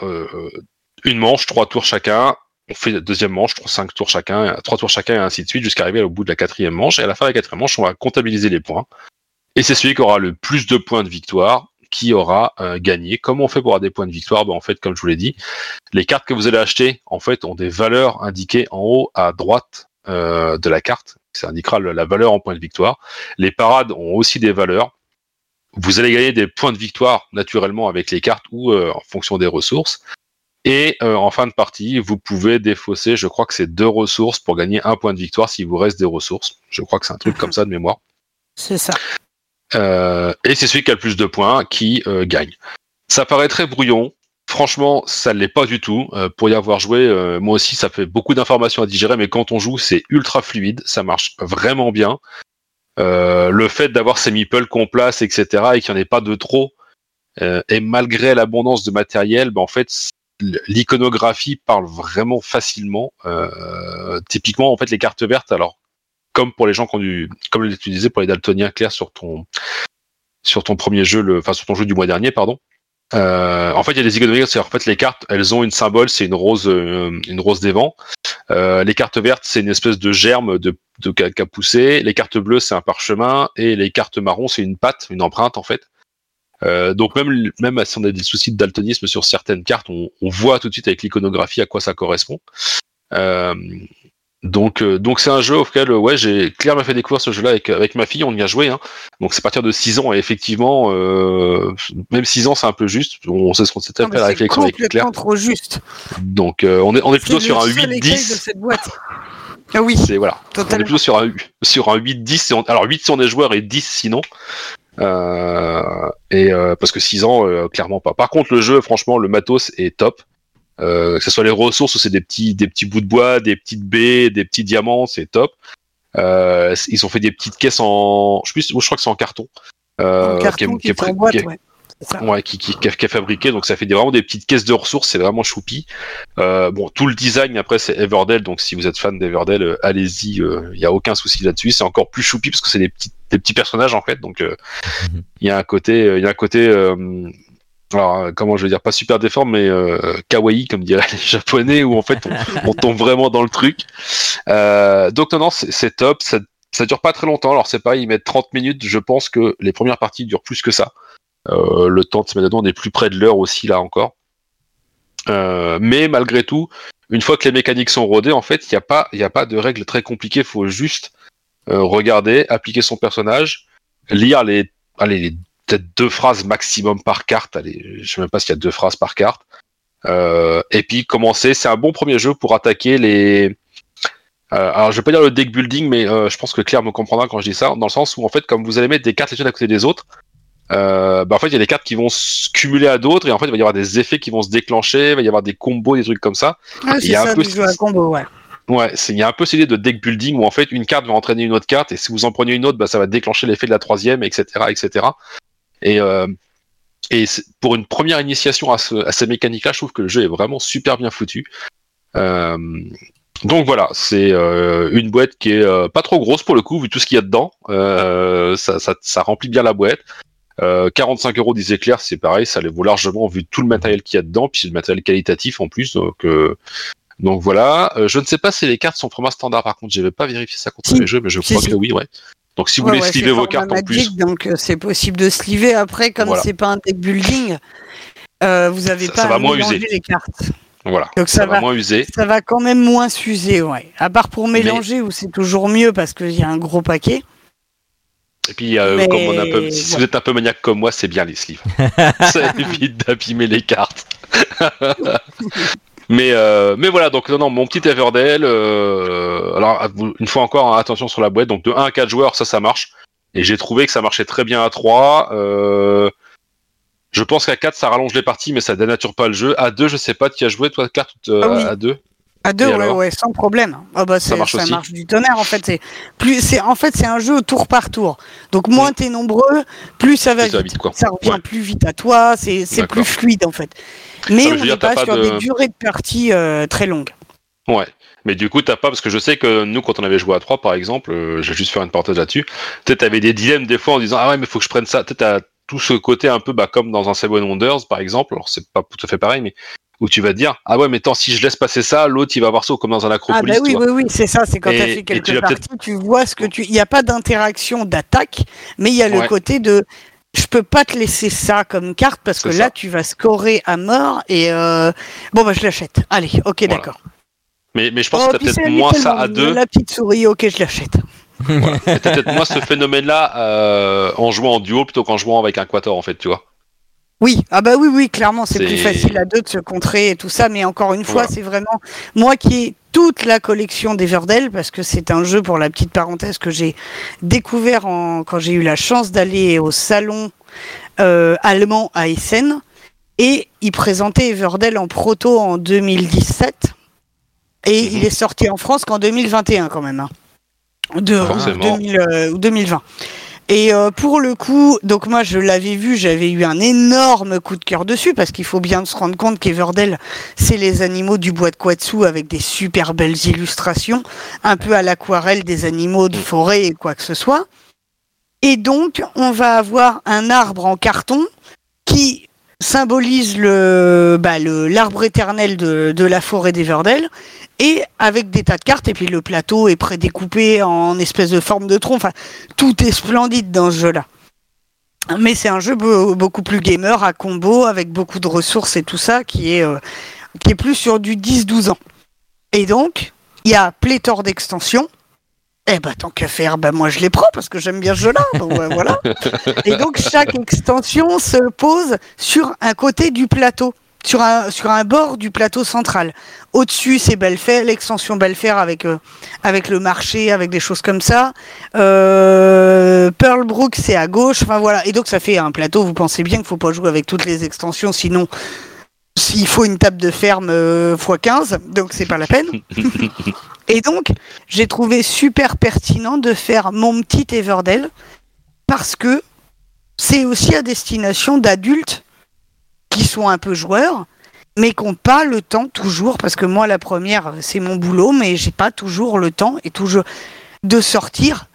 Speaker 4: une manche, trois tours chacun. On fait la deuxième manche, cinq tours chacun, trois tours chacun, et ainsi de suite, jusqu'à arriver au bout de la quatrième manche. Et à la fin de la quatrième manche, on va comptabiliser les points. Et c'est celui qui aura le plus de points de victoire qui aura euh, gagné. Comment on fait pour avoir des points de victoire ben, En fait, comme je vous l'ai dit, les cartes que vous allez acheter, en fait, ont des valeurs indiquées en haut à droite euh, de la carte. Ça indiquera la valeur en points de victoire. Les parades ont aussi des valeurs. Vous allez gagner des points de victoire naturellement avec les cartes ou en fonction des ressources. Et en fin de partie, vous pouvez défausser, je crois que c'est deux ressources pour gagner un point de victoire s'il vous reste des ressources. Je crois que c'est un truc comme ça de mémoire.
Speaker 2: C'est ça.
Speaker 4: Euh, et c'est celui qui a le plus de points qui euh, gagne. Ça paraît très brouillon. Franchement, ça ne l'est pas du tout. Euh, pour y avoir joué, moi aussi, ça fait beaucoup d'informations à digérer, mais quand on joue, c'est ultra fluide, ça marche vraiment bien. le fait d'avoir ces meeples qu'on place, etc., et qu'il n'y en ait pas de trop, et malgré l'abondance de matériel, ben, en fait, l'iconographie parle vraiment facilement. typiquement, en fait, les cartes vertes, alors comme pour les gens qui ont du, comme tu disais pour les daltoniens, Claire, sur ton, sur ton premier jeu, le, enfin sur ton jeu du mois dernier, pardon. Euh, en fait, il y a des iconomies, c'est en fait les cartes, elles ont une symbole, c'est une rose, euh, une rose des vents. Euh, les cartes vertes, c'est une espèce de germe de, de qu'a poussé. Les cartes bleues, c'est un parchemin, et les cartes marron, c'est une patte, une empreinte en fait. Euh, donc même même si on a des soucis de daltonisme sur certaines cartes, on, on voit tout de suite avec l'iconographie à quoi ça correspond. Euh, donc, euh, donc c'est un jeu auquel, ouais, j'ai Claire m'a fait découvrir ce jeu-là avec, avec ma fille, on y a joué. Hein. Donc c'est à partir de 6 ans et effectivement, euh, même 6 ans c'est un peu juste. On sait ce qu'on s'était fait la réflexion avec Claire.
Speaker 2: trop juste.
Speaker 4: Donc euh, on est on est plutôt sur un 8-10.
Speaker 2: Ah oui.
Speaker 4: C'est voilà. On est plutôt sur un sur un 8-10. Alors 8 si on est joueur et 10 sinon. Euh, et parce que 6 ans, clairement pas. Par contre, le jeu, franchement, le matos est top. Euh, que ce soit les ressources ou c'est des petits, des petits bouts de bois, des petites baies, des petits diamants, c'est top. Euh, ils ont fait des petites caisses en, je, plus, je crois que c'est en carton.
Speaker 2: Euh, en carton qui, est, qui, boîte, ouais.
Speaker 4: Ouais, qui, qui, qui, est fabriqué, donc ça fait des, vraiment des petites caisses de ressources, c'est vraiment choupi. Euh, bon, tout le design après c'est Everdell, donc si vous êtes fan d'Everdell, euh, allez-y, il euh, y a aucun souci là-dessus. C'est encore plus choupi parce que c'est des petits, des petits personnages en fait, donc il mhm. y a un côté, il y a un côté alors euh, comment je veux dire, pas super déforme, mais euh, kawaii comme diraient les japonais, où en fait on, tombe vraiment dans le truc. Euh, donc non, non, c'est top, ça, ça dure pas très longtemps, alors c'est pas, ils mettent 30 minutes, je pense que les premières parties durent plus que ça. Euh, le temps de se on est plus près de l'heure aussi là encore. Euh, mais malgré tout, une fois que les mécaniques sont rodées, en fait, il n'y a, pas, a pas de règles très compliquées, il faut juste regarder, appliquer son personnage, lire les, allez, les peut-être deux phrases maximum par carte. Allez, je sais même pas s'il y a deux phrases par carte. Euh, et puis commencer, c'est un bon premier jeu pour attaquer les. Euh, alors je vais pas dire le deck building, mais euh, je pense que Claire me comprendra quand je dis ça, dans le sens où en fait, comme vous allez mettre des cartes les unes à côté des autres, bah, en fait il y a des cartes qui vont se cumuler à d'autres et en fait il va y avoir des effets qui vont se déclencher, il va y avoir des combos, des trucs comme ça.
Speaker 2: Ah, c'est ça, un peu... un combo, ouais.
Speaker 4: Ouais, il y a un peu cette idée de deck building où en fait une carte va entraîner une autre carte et si vous en prenez une autre, bah, ça va déclencher l'effet de la troisième, etc., etc. Et, euh, et pour une première initiation à, ce, à ces mécaniques-là, je trouve que le jeu est vraiment super bien foutu. Euh, donc voilà, c'est euh, une boîte qui est euh, pas trop grosse pour le coup, vu tout ce qu'il y a dedans. Euh, ça, ça, ça, remplit bien la boîte. 45 euros disait Claire, c'est pareil, ça les vaut largement vu tout le matériel qu'il y a dedans, puis c'est du matériel qualitatif en plus. Donc, donc voilà. je ne sais pas si les cartes sont format standard par contre, je vais pas vérifier ça contre les jeux, mais je crois que oui, ouais. Donc si vous voulez sliver vos cartes en plus.
Speaker 2: Donc euh, c'est possible de sliver. Après, comme c'est pas un deck building, euh, vous avez pas
Speaker 4: ça va moins
Speaker 2: user. les cartes.
Speaker 4: Voilà. Donc ça, va, moins user.
Speaker 2: Ça va quand même moins s'user, ouais. À part pour mélanger où c'est toujours mieux parce qu'il y a un gros paquet.
Speaker 4: Et puis, euh, comme on a un peu, si vous êtes un peu maniaque comme moi, c'est bien les sleeves. ça évite d'abîmer les cartes. Mais, euh, mais voilà, donc non, non, mon petit Everdell, euh, alors une fois encore, hein, attention sur la boîte, donc de 1 à 4 joueurs, ça, ça marche. Et j'ai trouvé que ça marchait très bien à 3. Euh, je pense qu'à 4, ça rallonge les parties, mais ça dénature pas le jeu. À 2, je sais pas, tu as joué toi, carte euh, ah à 2
Speaker 2: à deux, ouais, ouais, sans problème. Ah bah ça, marche, ça marche, du tonnerre en fait. C'est plus, c'est en fait c'est un jeu tour par tour. Donc moins mm. t'es nombreux, plus ça va vite. Ça, revient plus vite à toi. C'est, c'est plus fluide en fait. Mais on n'est pas, sur des durées de partie euh, très longues.
Speaker 4: Ouais. Mais du coup, t'as pas, parce que je sais que nous, quand on avait joué à 3, par exemple, euh, je vais juste faire une parenthèse là-dessus, peut-être avais des dilemmes des fois en disant, ah ouais, mais faut que je prenne ça. Peut-être t'as tout ce côté un peu, bah, comme dans un Seven Wonders, par exemple. Alors, c'est pas tout à fait pareil, mais où tu vas te dire, ah ouais, mais tant, si je laisse passer ça, l'autre, il va voir ça comme dans un acropolis.
Speaker 2: Ah bah oui, oui, oui, c'est ça, c'est quand tu as fait quelques parties, tu vois ce que tu. Il n'y a pas d'interaction d'attaque, mais il y a le côté de je peux pas te laisser ça comme carte parce que là tu vas scorer à mort et euh... bon bah je l'achète. Allez, ok
Speaker 4: Voilà.
Speaker 2: d'accord.
Speaker 4: Mais, mais je pense
Speaker 2: Oh,
Speaker 4: que t'as peut-être moins ça à deux.
Speaker 2: La petite souris, ok je l'achète.
Speaker 4: Voilà. Peut-être moins ce phénomène-là euh, en jouant en duo plutôt qu'en jouant avec un quator, en fait, tu vois.
Speaker 2: Oui, ah bah oui, oui, clairement, c'est plus facile à deux de se contrer et tout ça, mais encore une fois,
Speaker 4: Voilà.
Speaker 2: c'est vraiment moi qui ai toute la collection d'Everdell, parce que c'est un jeu, pour la petite parenthèse, que j'ai découvert en, quand j'ai eu la chance d'aller au salon euh, allemand à Essen, et il présentait Everdell en proto en 2017, et
Speaker 4: Mhm.
Speaker 2: il est sorti en France qu'en 2021 quand même. hein. De,
Speaker 4: Forcément.
Speaker 2: 2000, euh, ou 2020. Et euh, pour le coup, donc moi je l'avais vu, j'avais eu un énorme coup de cœur dessus parce qu'il faut bien se rendre compte qu'Everdell, c'est les animaux du bois de Quatsu avec des super belles illustrations, un peu à l'aquarelle des animaux de forêt et quoi que ce soit. Et donc, on va avoir un arbre en carton qui symbolise le bah, le- l'arbre éternel de, la forêt d'Everdell et avec des tas de cartes et puis le plateau est prédécoupé en espèce de forme de tronc. Enfin, tout est splendide dans ce jeu-là. Mais c'est un jeu be- beaucoup plus gamer à combo avec beaucoup de ressources et tout ça qui est euh, qui est plus sur du 10-12 ans. Et donc, il y a pléthore d'extensions. Eh ben tant qu'à faire, ben moi je les prends parce que j'aime bien ce jeu-là. donc, voilà. Et donc chaque extension se pose sur un côté du plateau, sur un sur un bord du plateau central. Au-dessus c'est Belfair, l'extension Belfair avec euh, avec le marché, avec des choses comme ça. Euh, Pearl Brook c'est à gauche. Enfin voilà. Et donc ça fait un plateau. Vous pensez bien qu'il faut pas jouer avec toutes les extensions, sinon s'il faut une table de ferme euh, x 15, donc c'est pas la peine. Et donc, j'ai trouvé super pertinent de faire mon petit Everdell parce que c'est aussi à destination d'adultes qui sont un peu joueurs, mais qui n'ont pas le temps toujours, parce que moi, la première, c'est mon boulot, mais j'ai pas toujours le temps et toujours de sortir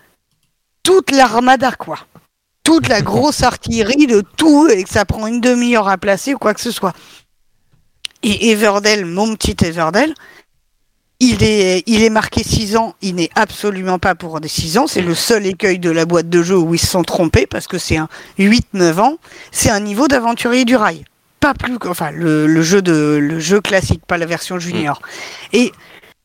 Speaker 2: toute l'armada, quoi. Toute la grosse artillerie de tout et que ça prend une demi-heure à placer ou quoi que ce soit. Et Everdell, mon petit Everdell, il est, il est marqué 6 ans, il n'est absolument pas pour des 6 ans, c'est le seul écueil de la boîte de jeu où ils se sont trompés parce que c'est un 8-9 ans, c'est un niveau d'aventurier du rail. Pas plus, enfin, le, le jeu de, le jeu classique, pas la version junior. Et,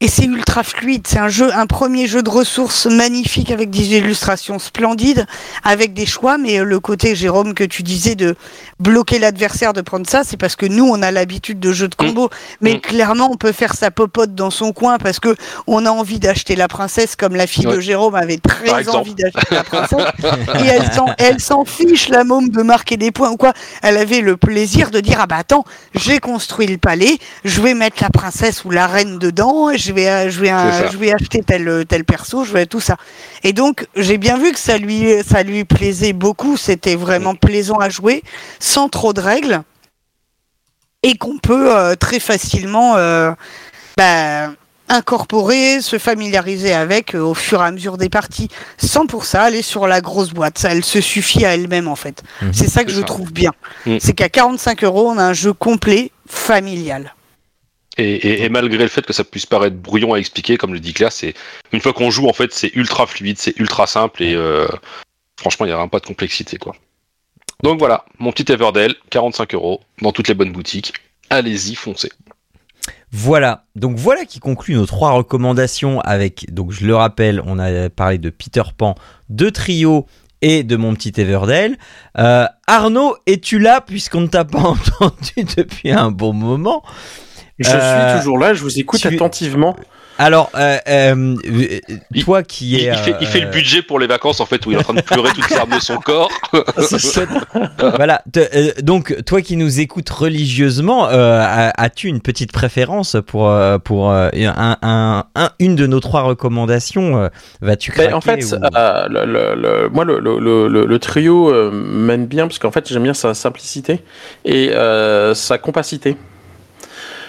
Speaker 2: et c'est ultra fluide, c'est un jeu, un premier jeu de ressources magnifique avec des illustrations splendides, avec des choix, mais euh, le côté, Jérôme, que tu disais de bloquer l'adversaire de prendre ça, c'est parce que nous, on a l'habitude de jeux de combo, mais
Speaker 4: Mm.
Speaker 2: clairement, on peut faire sa popote dans son coin parce que on a envie d'acheter la princesse, comme la fille de. Jérôme avait très envie d'acheter la princesse, et elle s'en, elle s'en fiche, la môme, de marquer des points ou quoi. Elle avait le plaisir de dire, ah bah attends, j'ai construit le palais, je vais mettre la princesse ou la reine dedans, je vais, euh, je vais, euh, je vais acheter tel, tel perso, je vais tout ça. Et donc, j'ai bien vu que ça lui, ça lui plaisait beaucoup, c'était vraiment plaisant à jouer, sans trop de règles, et qu'on peut euh, très facilement euh, bah, incorporer, se familiariser avec euh, au fur et à mesure des parties, sans pour ça aller sur la grosse boîte. Ça, elle se suffit à elle-même en fait.
Speaker 1: Mhm.
Speaker 2: C'est ça que je
Speaker 4: ça.
Speaker 2: trouve bien.
Speaker 4: Mhm.
Speaker 2: C'est qu'à 45 euros, on a un jeu complet, familial.
Speaker 4: Et, et- et malgré le fait que ça puisse paraître brouillon à expliquer, comme le dit Claire, c'est une fois qu'on joue, en fait, c'est ultra fluide, c'est ultra simple et euh, franchement, il n'y a vraiment pas de complexité, quoi. Donc voilà, mon petit Everdell, 45 euros dans toutes les bonnes boutiques. Allez-y, foncez.
Speaker 1: Voilà, donc voilà qui conclut nos trois recommandations avec, donc je le rappelle, on a parlé de Peter Pan, de Trio et de mon petit Everdell. Euh, Arnaud, es-tu là puisqu'on ne t'a pas entendu depuis un bon moment?
Speaker 3: Je
Speaker 1: Euh,
Speaker 3: suis toujours là, je vous écoute
Speaker 1: tu-
Speaker 3: attentivement.
Speaker 1: Alors, euh, euh, euh, toi qui
Speaker 4: Il,
Speaker 1: es...
Speaker 4: il fait, il fait le
Speaker 1: euh,
Speaker 4: budget pour les vacances, en fait, où il est en train de pleurer toutes les larmes de son corps.
Speaker 1: voilà, te- euh, donc toi qui nous écoutes religieusement, euh, a- as-tu une petite préférence pour, euh, pour euh, un, un- un- une de nos trois recommandations euh, Vas-tu craquer
Speaker 3: Ben, en fait,
Speaker 1: ou-
Speaker 3: euh, le, le- le- moi, le, le- le- le- le trio euh, m'aime bien parce qu'en fait, j'aime bien sa simplicité et euh, sa compacité.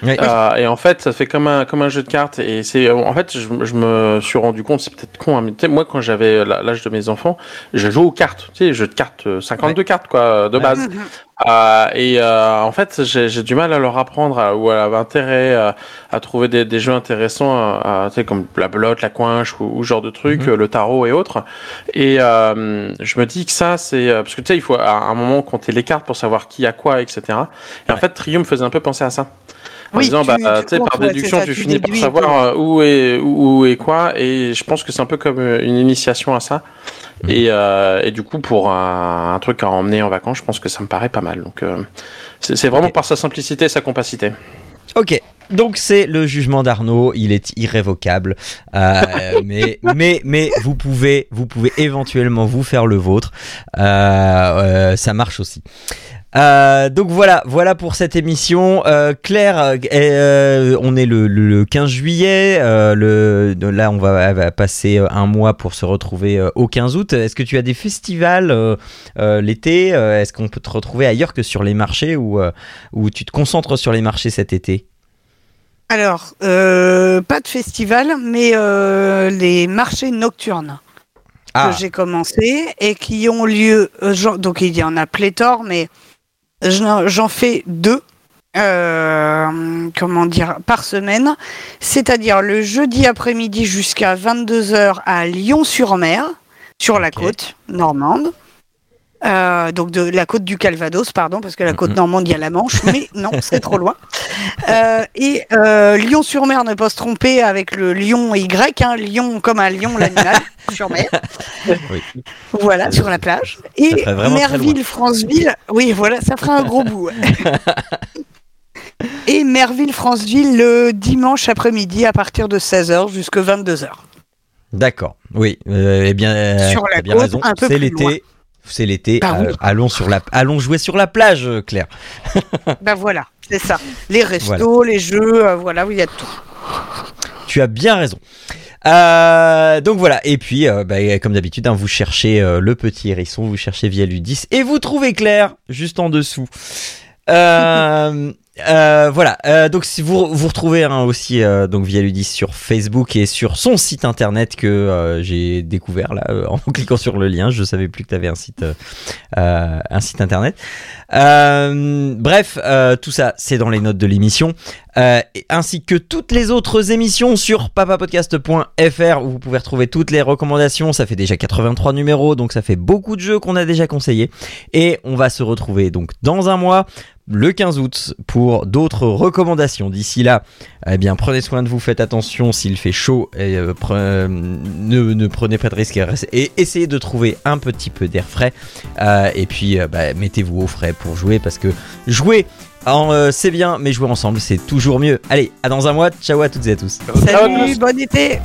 Speaker 1: Oui.
Speaker 3: Euh, et en fait, ça fait comme un, comme un jeu de cartes. Et c'est, en fait, je, je me suis rendu compte, c'est peut-être con, hein, mais moi, quand j'avais la- l'âge de mes enfants, je jouais aux cartes. Tu sais, jeu de cartes, euh, 52 cartes, quoi, de
Speaker 1: Ouais.
Speaker 3: base. Euh, et euh, en fait, j'ai j'ai du mal à leur apprendre à- ou à avoir intérêt à, à trouver des, des jeux intéressants, à, tu sais, comme la belote, la coinche ou, ou ce genre de trucs,
Speaker 1: Mhm.
Speaker 3: euh, le tarot et autres. Et euh, je me dis que ça, c'est euh, parce que tu sais, il faut à un moment compter les cartes pour savoir qui a quoi, etc. Et en fait, Triumph me faisait un peu penser à ça. En
Speaker 2: Oui,
Speaker 3: disant,
Speaker 2: tu-
Speaker 3: bah,
Speaker 2: tu
Speaker 3: sais, par déduction,
Speaker 2: ça,
Speaker 3: tu
Speaker 2: tu
Speaker 3: finis par savoir euh, où est où, est quoi. Et je pense que c'est un peu comme euh, une initiation à ça.
Speaker 1: Mhm.
Speaker 3: Et, euh, et du coup, pour un, un truc à emmener en vacances, je pense que ça me paraît pas mal. Donc, euh, c'est vraiment par sa simplicité et sa compacité.
Speaker 1: Ok. Donc c'est le jugement d'Arnaud, il est irrévocable, Euh, mais mais mais vous pouvez vous pouvez éventuellement vous faire le vôtre, Euh, euh, ça marche aussi. Euh, donc voilà, voilà pour cette émission. Euh, Claire, euh, on est le, le- le 15 juillet. le, là, on va, va passer un mois pour se retrouver au 15 août. Est-ce que tu as des festivals l'été Est-ce qu'on peut te retrouver ailleurs que sur les marchés ou tu te concentres sur les marchés cet été?
Speaker 2: Alors, pas de festival, mais les marchés nocturnes
Speaker 1: Ah,
Speaker 2: que j'ai commencé et qui ont lieu. euh, donc il y en a pléthore, mais j'en fais deux. euh, comment dire par semaine, c'est-à-dire le jeudi après-midi jusqu'à 22h à Lyon-sur-Mer, sur la côte normande. Euh, donc de la côte du Calvados, pardon, parce que la côte
Speaker 1: Mhm.
Speaker 2: normande, il y a la Manche, mais non, c'est trop loin. Euh, et euh, Lyon-sur-Mer, ne pas se tromper avec le lion Y, hein, lion comme un lion, l'animal, sur mer.
Speaker 1: Oui.
Speaker 2: Voilà, sur la plage. Et Merville-Franceville, oui, voilà, ça fera un gros bout. Et Merville-Franceville le dimanche après-midi à partir de 16h jusqu'à 22h.
Speaker 1: D'accord. Oui. euh, eh bien, euh,
Speaker 2: Sur la
Speaker 1: bien
Speaker 2: côte,
Speaker 1: raison.
Speaker 2: un peu
Speaker 1: C'est l'été. C'est l'été.
Speaker 2: Bah
Speaker 1: euh, allons sur la, allons jouer sur la plage, euh, Claire.
Speaker 2: Ben voilà, c'est ça. Les restos, les jeux, euh, voilà, il y a tout.
Speaker 1: Tu as bien raison. Euh, donc voilà, et puis euh, bah, comme d'habitude, hein, vous cherchez euh, le petit hérisson, vous cherchez via Ludis, et vous trouvez Claire juste en dessous. Euh, voilà, euh, donc si vous vous retrouvez hein, aussi euh, donc via Ludis sur Facebook et sur son site internet que euh, j'ai découvert là euh, en cliquant sur le lien, je savais plus que tu avais un site un site internet. Bref, tout ça c'est dans les notes de l'émission. Ainsi que toutes les autres émissions sur papapodcast.fr où vous pouvez retrouver toutes les recommandations. Ça fait déjà 83 numéros, donc ça fait beaucoup de jeux qu'on a déjà conseillés. Et on va se retrouver donc dans un mois, le 15 août, pour d'autres recommandations. D'ici là, eh bien, prenez soin de vous, faites attention s'il fait chaud, et euh, pre- euh, ne, ne prenez pas de risques et, essayez de trouver un petit peu d'air frais. Euh, et puis, euh, bah, mettez-vous au frais pour jouer parce que jouer euh, c'est bien, mais jouer ensemble, c'est toujours mieux. Allez, à dans un mois. Ciao à toutes et à tous.
Speaker 2: Salut,
Speaker 3: tous.
Speaker 2: bon été